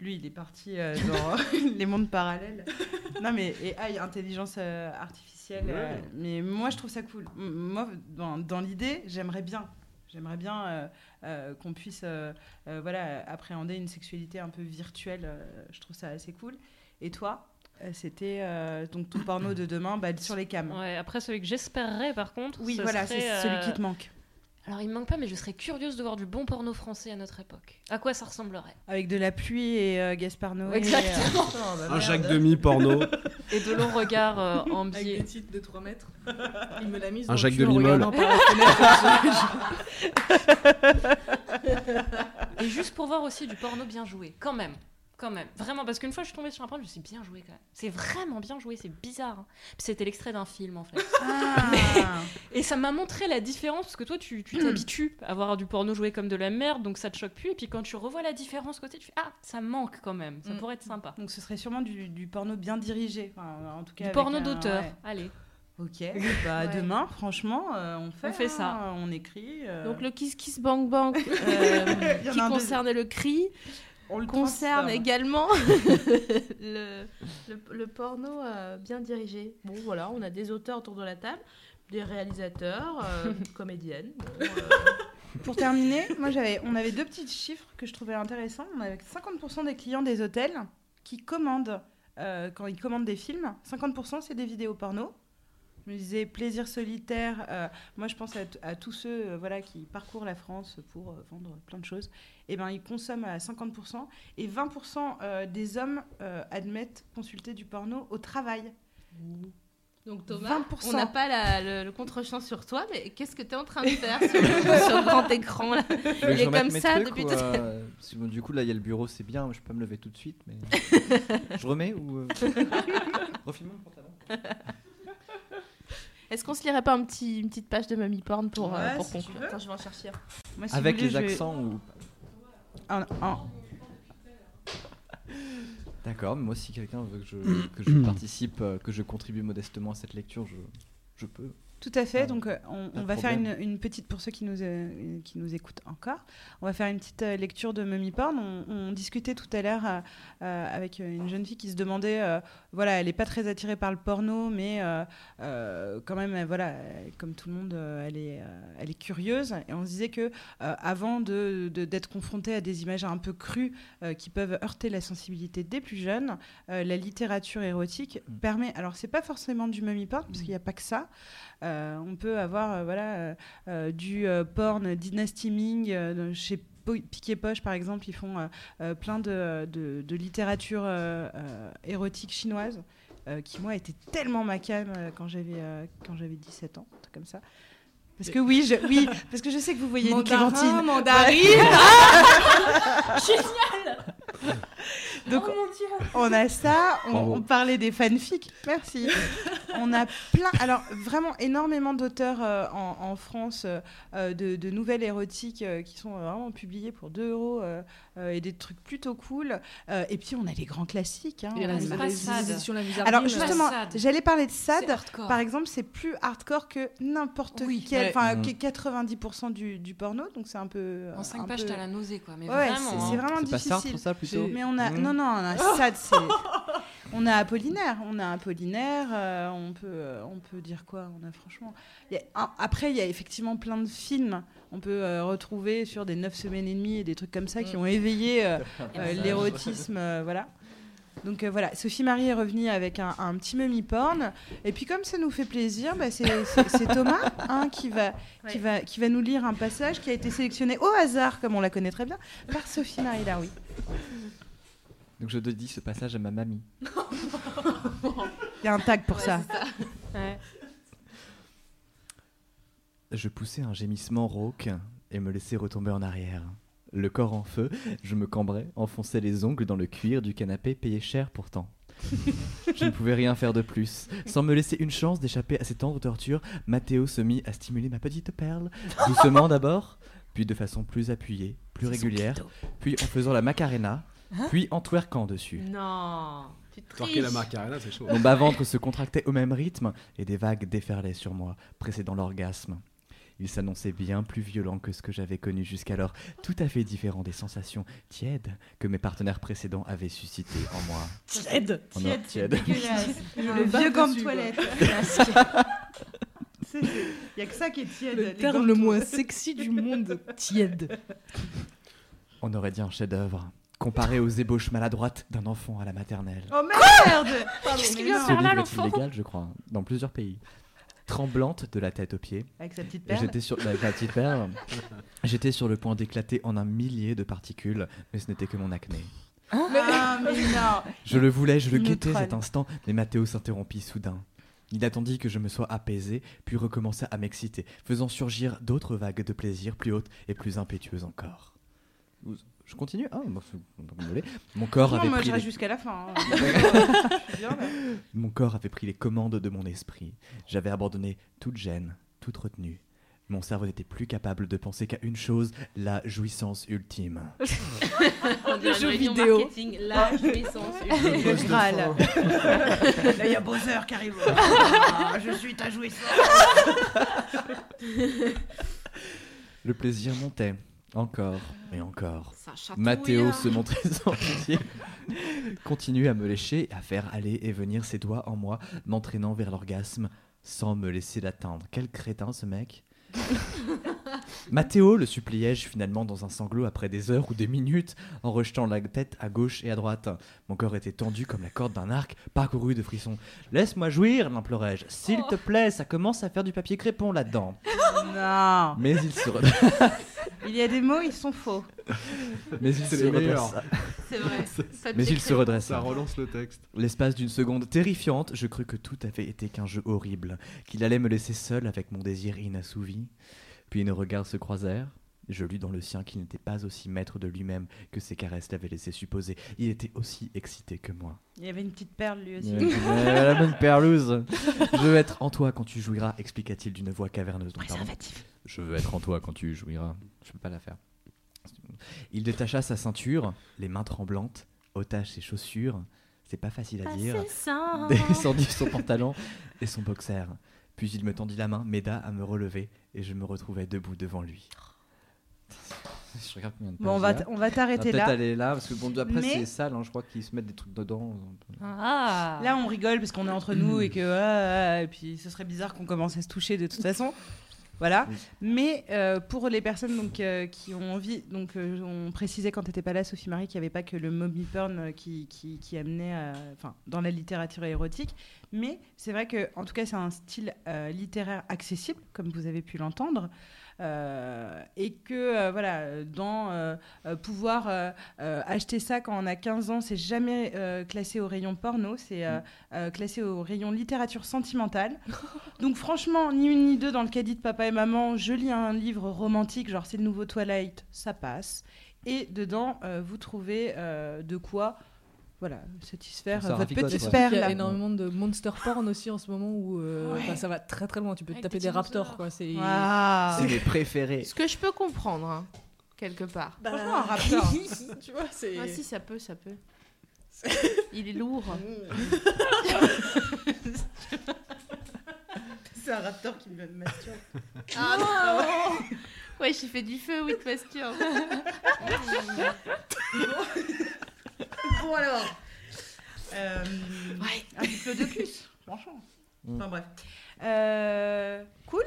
Lui, il est parti euh, dans *laughs* *laughs* les mondes parallèles. *laughs* Non, mais AI, intelligence euh, artificielle. euh, Ouais. mais moi, je trouve ça cool. M- Moi, dans, dans l'idée, j'aimerais bien. J'aimerais bien euh, euh, qu'on puisse euh, euh, voilà, appréhender une sexualité un peu virtuelle. euh, je trouve ça assez cool. Et toi, euh, c'était euh, donc ton porno de demain bah, sur les cams. Ouais, après, celui que j'espérerais, par contre. Oui, ce voilà, c'est celui euh, qui te manque. Alors, il me manque pas, mais je serais curieuse de voir du bon porno français à notre époque. À quoi ça ressemblerait Avec de la pluie et euh, Gaspard Noé. Exactement. euh, oh, bah, Un merde. Jacques Demi porno. *laughs* Et de longs regards euh, en Avec biais. des titres de 3 mètres. Il me l'a mise. Un Jacques la fenêtre. Et juste pour voir aussi du porno bien joué, quand même. Quand même. Vraiment, parce qu'une fois je suis tombée sur un porno, je me suis dit, bien joué quand même. C'est vraiment bien joué, c'est bizarre. hein. Puis C'était l'extrait d'un film en fait. *laughs* Ah. Et ça m'a montré la différence, parce que toi tu tu t'habitues à voir du porno joué comme de la merde, donc ça te choque plus. Et puis quand tu revois la différence côté, tu fais, ah, ça manque quand même, ça Mm. pourrait être sympa. Donc ce serait sûrement du, du porno bien dirigé. Enfin, en tout cas, Du porno un- d'auteur, ouais. allez. Ok. *laughs* Bah, Ouais. Demain, franchement, euh, on fait, On fait hein, ça. On écrit. euh, Donc le Kiss Kiss Bang Bang *laughs* euh, qui concerne le cri on le concerne transforme. également *laughs* le, le, le porno euh, bien dirigé. Bon voilà, on a des auteurs autour de la table, des réalisateurs, euh, *laughs* comédiennes. Bon, euh, *laughs* Pour terminer, moi j'avais, on avait deux petits chiffres que je trouvais intéressants. On avait 50% des clients des hôtels qui commandent, euh, quand ils commandent des films, 50% c'est des vidéos porno. Je me disais plaisir solitaire. euh, moi, je pense à, tous ceux euh, voilà, qui parcourent la France pour euh, vendre plein de choses. Et ben, ils consomment à 50%. Et 20% euh, des hommes euh, admettent consulter du porno au travail. Donc Thomas, 20%. on n'a pas la- le, le contre-champ sur toi, mais qu'est-ce que tu es en train de faire sur le, *laughs* sur le grand écran là? Il est comme ça trucs depuis ou, tout euh, bon, Du coup, là, il y a le bureau, c'est bien, je peux pas me lever tout de suite, mais. *laughs* je remets ou. euh, *laughs* Refile-moi le pantalon. Est-ce qu'on se lirait pas un petit, une petite page de Mummy Porn pour, euh, Ouais, pour si tu conclure. Attends, je vais en chercher. Moi, si Avec voulez, les vais- accents ou. un- un- D'accord, mais moi, si quelqu'un veut que je, que je *clears throat* participe, euh, que je contribue modestement à cette lecture, je, je peux. Tout à fait. Ah, Donc, euh, on, va faire une, petite, pour ceux qui nous, euh, qui nous écoutent encore, on va faire une petite euh, lecture de Mummy Porn. On, on discutait tout à l'heure euh, avec une jeune fille qui se demandait, euh, voilà, elle n'est pas très attirée par le porno, mais euh, euh, quand même, voilà, comme tout le monde, euh, elle, est, elle est curieuse. Et on se disait que avant de- d'être confrontée à des images un peu crues qui peuvent heurter la sensibilité des plus jeunes, la littérature érotique Mm. permet. Alors, c'est pas forcément du Mummy Porn, parce qu'il n'y a pas que ça. On peut avoir voilà, du porn dynasty Ming chez Piquet Poche par exemple, ils font euh, euh, plein de, de- de littérature euh, érotique chinoise qui moi était tellement ma cam quand j'avais quand j'avais 17 ans, comme ça. Parce que oui, je, oui, *laughs* parce que je sais que vous voyez une Clémentine. mandarine. *laughs* *laughs* Donc on a ça, on, parlait des fanfics, merci. on a plein, alors vraiment énormément d'auteurs euh, en, en France euh, euh, de, de nouvelles érotiques euh, qui sont vraiment publiées pour 2 euros et des trucs plutôt cool. Euh, et puis on a les grands classiques. hein. Il y a On la a- Musardine. Alors justement, j'allais parler de SAD. hardcore. Par exemple, c'est plus hardcore que n'importe Oui. quel, enfin Mm. qui est 90% du, du porno, donc c'est un peu. En 5 un pages, peu- t'as la nausée, quoi. Mais Ouais, vraiment. c'est- hein. vraiment C'est pas ça, difficile. ça plutôt Mais on a. Mmh. Non, non, on a *laughs* ça, c'est. On a Apollinaire, on a Apollinaire, euh, on, peut, euh, on peut dire quoi On a franchement. il y a un- après, il y a effectivement plein de films. On peut euh, retrouver sur des 9 semaines et demie et des trucs comme ça qui ont éveillé euh, *laughs* euh, l'érotisme. euh, voilà. Donc euh, voilà, Sophie Marie est revenue avec un, un petit mummy porn. Et puis comme ça nous fait plaisir, bah, c'est c'est- c'est Thomas hein, qui, va, qui, Ouais. va, qui va nous lire un passage qui a été sélectionné au hasard, comme on la connaît très bien, par Sophie Marie Laroui. Donc je dédie ce passage à ma mamie. Il y a un tag pour ça. Ouais. Je poussais un gémissement rauque et me laissais retomber en arrière. Le corps en feu, je me cambrais, enfonçais les ongles dans le cuir du canapé payé cher pourtant. je ne pouvais rien faire de plus. Sans me laisser une chance d'échapper à ces tendres tortures, Mathéo se mit à stimuler ma petite perle, doucement d'abord, puis de façon plus appuyée, plus régulière, puis en faisant la macarena, puis en twerkant dessus. Non. Tu Torquer la macarena, c'est chaud. Mon bas-ventre se contractait au même rythme et des vagues déferlaient sur moi, précédant l'orgasme. Il s'annonçait bien plus violent que ce que j'avais connu jusqu'alors, tout à fait différent des sensations tièdes que mes partenaires précédents avaient suscitées en moi. Tiède non, Tiède, tiède. *laughs* Le vieux gant de toilette. *laughs* Il n'y a que ça qui est tiède. Le terme le moins sexy du monde. Tiède. On aurait dit un chef-d'œuvre, comparé aux ébauches maladroites d'un enfant à la maternelle. Oh merde Qu'est-ce qu'il vient non. Ce faire là, livre est l'enfant illégal, je crois, dans plusieurs pays. Tremblante de la tête aux pieds, Avec sa petite perle. J'étais sur la petite perle. J'étais sur le point d'éclater en un millier de particules, mais ce n'était que mon acné. Ah, mais non Je le voulais, je le Il nous guettais troll. cet instant, mais Mathéo s'interrompit soudain. Il attendit que je me sois apaisé, puis recommença à m'exciter, faisant surgir d'autres vagues de plaisir plus hautes et plus impétueuses encore. Vous- Je continue Ah, bah, voulez. Mon corps, Non, avait moi pris je les... reste jusqu'à la fin. hein. *laughs* Bien, là. Mon corps avait pris les commandes de mon esprit. J'avais abandonné toute gêne, toute retenue. Mon cerveau n'était plus capable de penser qu'à une chose, la jouissance ultime. *laughs* On dirait jeu vidéo. marketing, la jouissance. Le Graal. Là, *laughs* il y a Bowser qui arrive. Ah, je suis ta jouissance. Le plaisir montait, encore et encore. Mathéo se montrait sans *laughs* pitié, continue à me lécher, à faire aller et venir ses doigts en moi, m'entraînant vers l'orgasme sans me laisser l'atteindre. Quel crétin ce mec *laughs* Mathéo, le suppliai-je finalement dans un sanglot après des heures ou des minutes, en rejetant la tête à gauche et à droite. Mon corps était tendu comme la corde d'un arc, parcouru de frissons. Laisse-moi jouir, l'implorai-je. S'il te plaît, ça commence à faire du papier crépon là-dedans. Non. Mais il se, *laughs* Il y a des mots, ils sont faux. mais il se redressa. C'est vrai. *laughs* Mais il se redressa. Ça relance le texte. L'espace d'une seconde terrifiante, je crus que tout avait été qu'un jeu horrible, qu'il allait me laisser seul avec mon désir inassouvi. Puis nos regards se croisèrent. Je lus dans le sien qu'il n'était pas aussi maître de lui-même que ses caresses l'avaient laissé supposer. Il était aussi excité que moi. Il y avait une petite perle lui aussi. Euh, la bonne perlouse. Je veux être en toi quand tu jouiras, expliqua-t-il d'une voix caverneuse. Donc, pardon. Je veux être en toi quand tu jouiras. Je peux pas la faire. Il détacha sa ceinture, les mains tremblantes, ôta ses chaussures. C'est pas facile à dire. Ah, ça. descendit son pantalon et son boxer. Puis il me tendit la main, m'aida à me relever et je me retrouvai debout devant lui. *laughs* Je regarde combien de Bon, on va, on va t'arrêter peut-être là. aller là parce que bon après Mais- c'est sale, hein, je crois qu'ils se mettent des trucs dedans. Ah. Là, on rigole parce qu'on est entre nous et que ah, ah, et puis ce serait bizarre qu'on commence à se toucher de toute *laughs* façon. Voilà. Oui. Mais euh, pour les personnes donc, euh, qui ont envie, donc euh, on précisait quand tu n'étais pas là, Sophie Marie, qu'il n'y avait pas que le mommy porn qui, qui, qui amenait, enfin, dans la littérature érotique. Mais c'est vrai que, en tout cas, c'est un style littéraire accessible, comme vous avez pu l'entendre. Euh, et que euh, voilà, dans euh, pouvoir acheter ça quand on a 15 ans, c'est jamais classé au rayon porno, c'est euh, classé au rayon littérature sentimentale. *laughs* Donc franchement, ni une ni deux dans le caddie de papa et maman, je lis un livre romantique, genre c'est le nouveau Twilight, ça passe. Et dedans, euh, vous trouvez euh, de quoi voilà, satisfaire Ça votre petite. Il y a énormément de monster porn aussi en ce moment où euh, Ouais. enfin, ça va très très loin. Tu peux te taper des raptors quoi. C'est Ah. Mes préférés. Ce que je peux comprendre, hein, quelque part. Franchement, un *laughs* raptor. tu vois, c'est. Ah si, ça peut, ça peut. *laughs* Il est lourd. *laughs* C'est un raptor qui me masturbe. Ah non Ouais, j'ai fait du feu, oui, de pasture. Bon alors. Euh, Un diplodocus, franchement. Mm. Enfin bref. Euh, cool.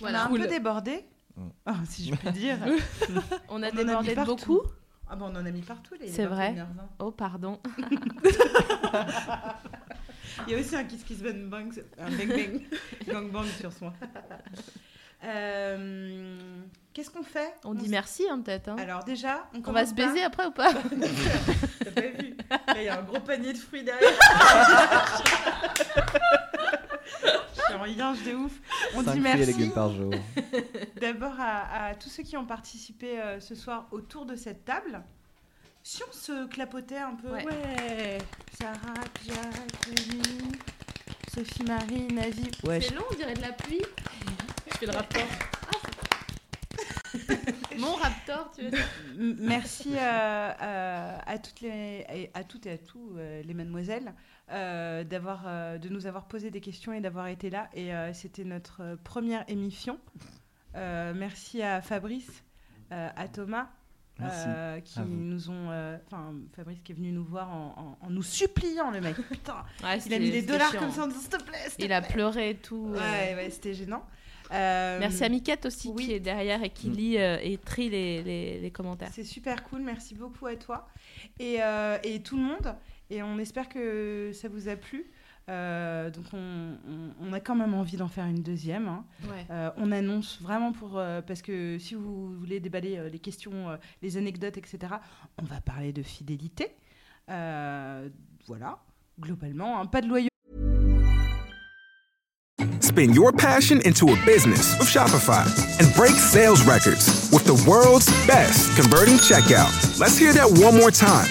Voilà. On a un Cool. peu débordé. Mm. Ah, si je puis dire. *laughs* On a On en a débordé de beaucoup. Ah bon, on en a mis partout les C'est vrai. 21h20. Oh, pardon. *laughs* Il y a aussi un kiss kiss bang bang, un bang bang, *laughs* gang bang sur soi. Euh, Qu'est-ce qu'on fait On dit merci, hein, peut-être. hein. Alors déjà, on, On va se par- baiser après ou pas *laughs* T'as pas vu il y a un gros panier de fruits derrière. *laughs* Je suis en yinche de ouf. On Cinq dit fruits et merci légumes par jour. *laughs* d'abord à, à tous ceux qui ont participé euh, ce soir autour de cette table. Si on se clapotait un peu, Ouais. ouais. Sarah, Jacques, Sophie, Marie, Navi. Ouais, C'est long, on dirait de la pluie. Je fais le raptor. *laughs* Mon raptor, tu veux dire? Merci euh, euh, à toutes les et à toutes et à tous euh, les mademoiselles euh, d'avoir euh, de nous avoir posé des questions et d'avoir été là et euh, c'était notre première émission. Euh, merci à Fabrice, euh, à Thomas. Euh, qui nous ont euh, enfin Fabrice qui est venu nous voir en, en- en nous suppliant le mec *laughs* putain Ouais, il a mis des dollars chiant. comme ça en disant s'il te plaît Il a pleuré et tout. euh. ouais ouais c'était gênant Euh, Merci à Miquette aussi oui. qui est derrière et qui Mm. lit euh, et trie les, les- les commentaires. C'est super cool, merci beaucoup à toi et, euh, et tout le monde. Et on espère que ça vous a plu. Euh, donc on, on- on a quand même envie d'en faire une deuxième. hein. Ouais. Euh, on annonce vraiment pour euh, parce que si vous voulez déballer euh, les questions, euh, les anecdotes, etc. On va parler de fidélité. Euh, voilà, globalement, hein, pas de loyauté. Spin your passion into a business with Shopify and break sales records with the world's best converting checkout. Let's hear that one more time.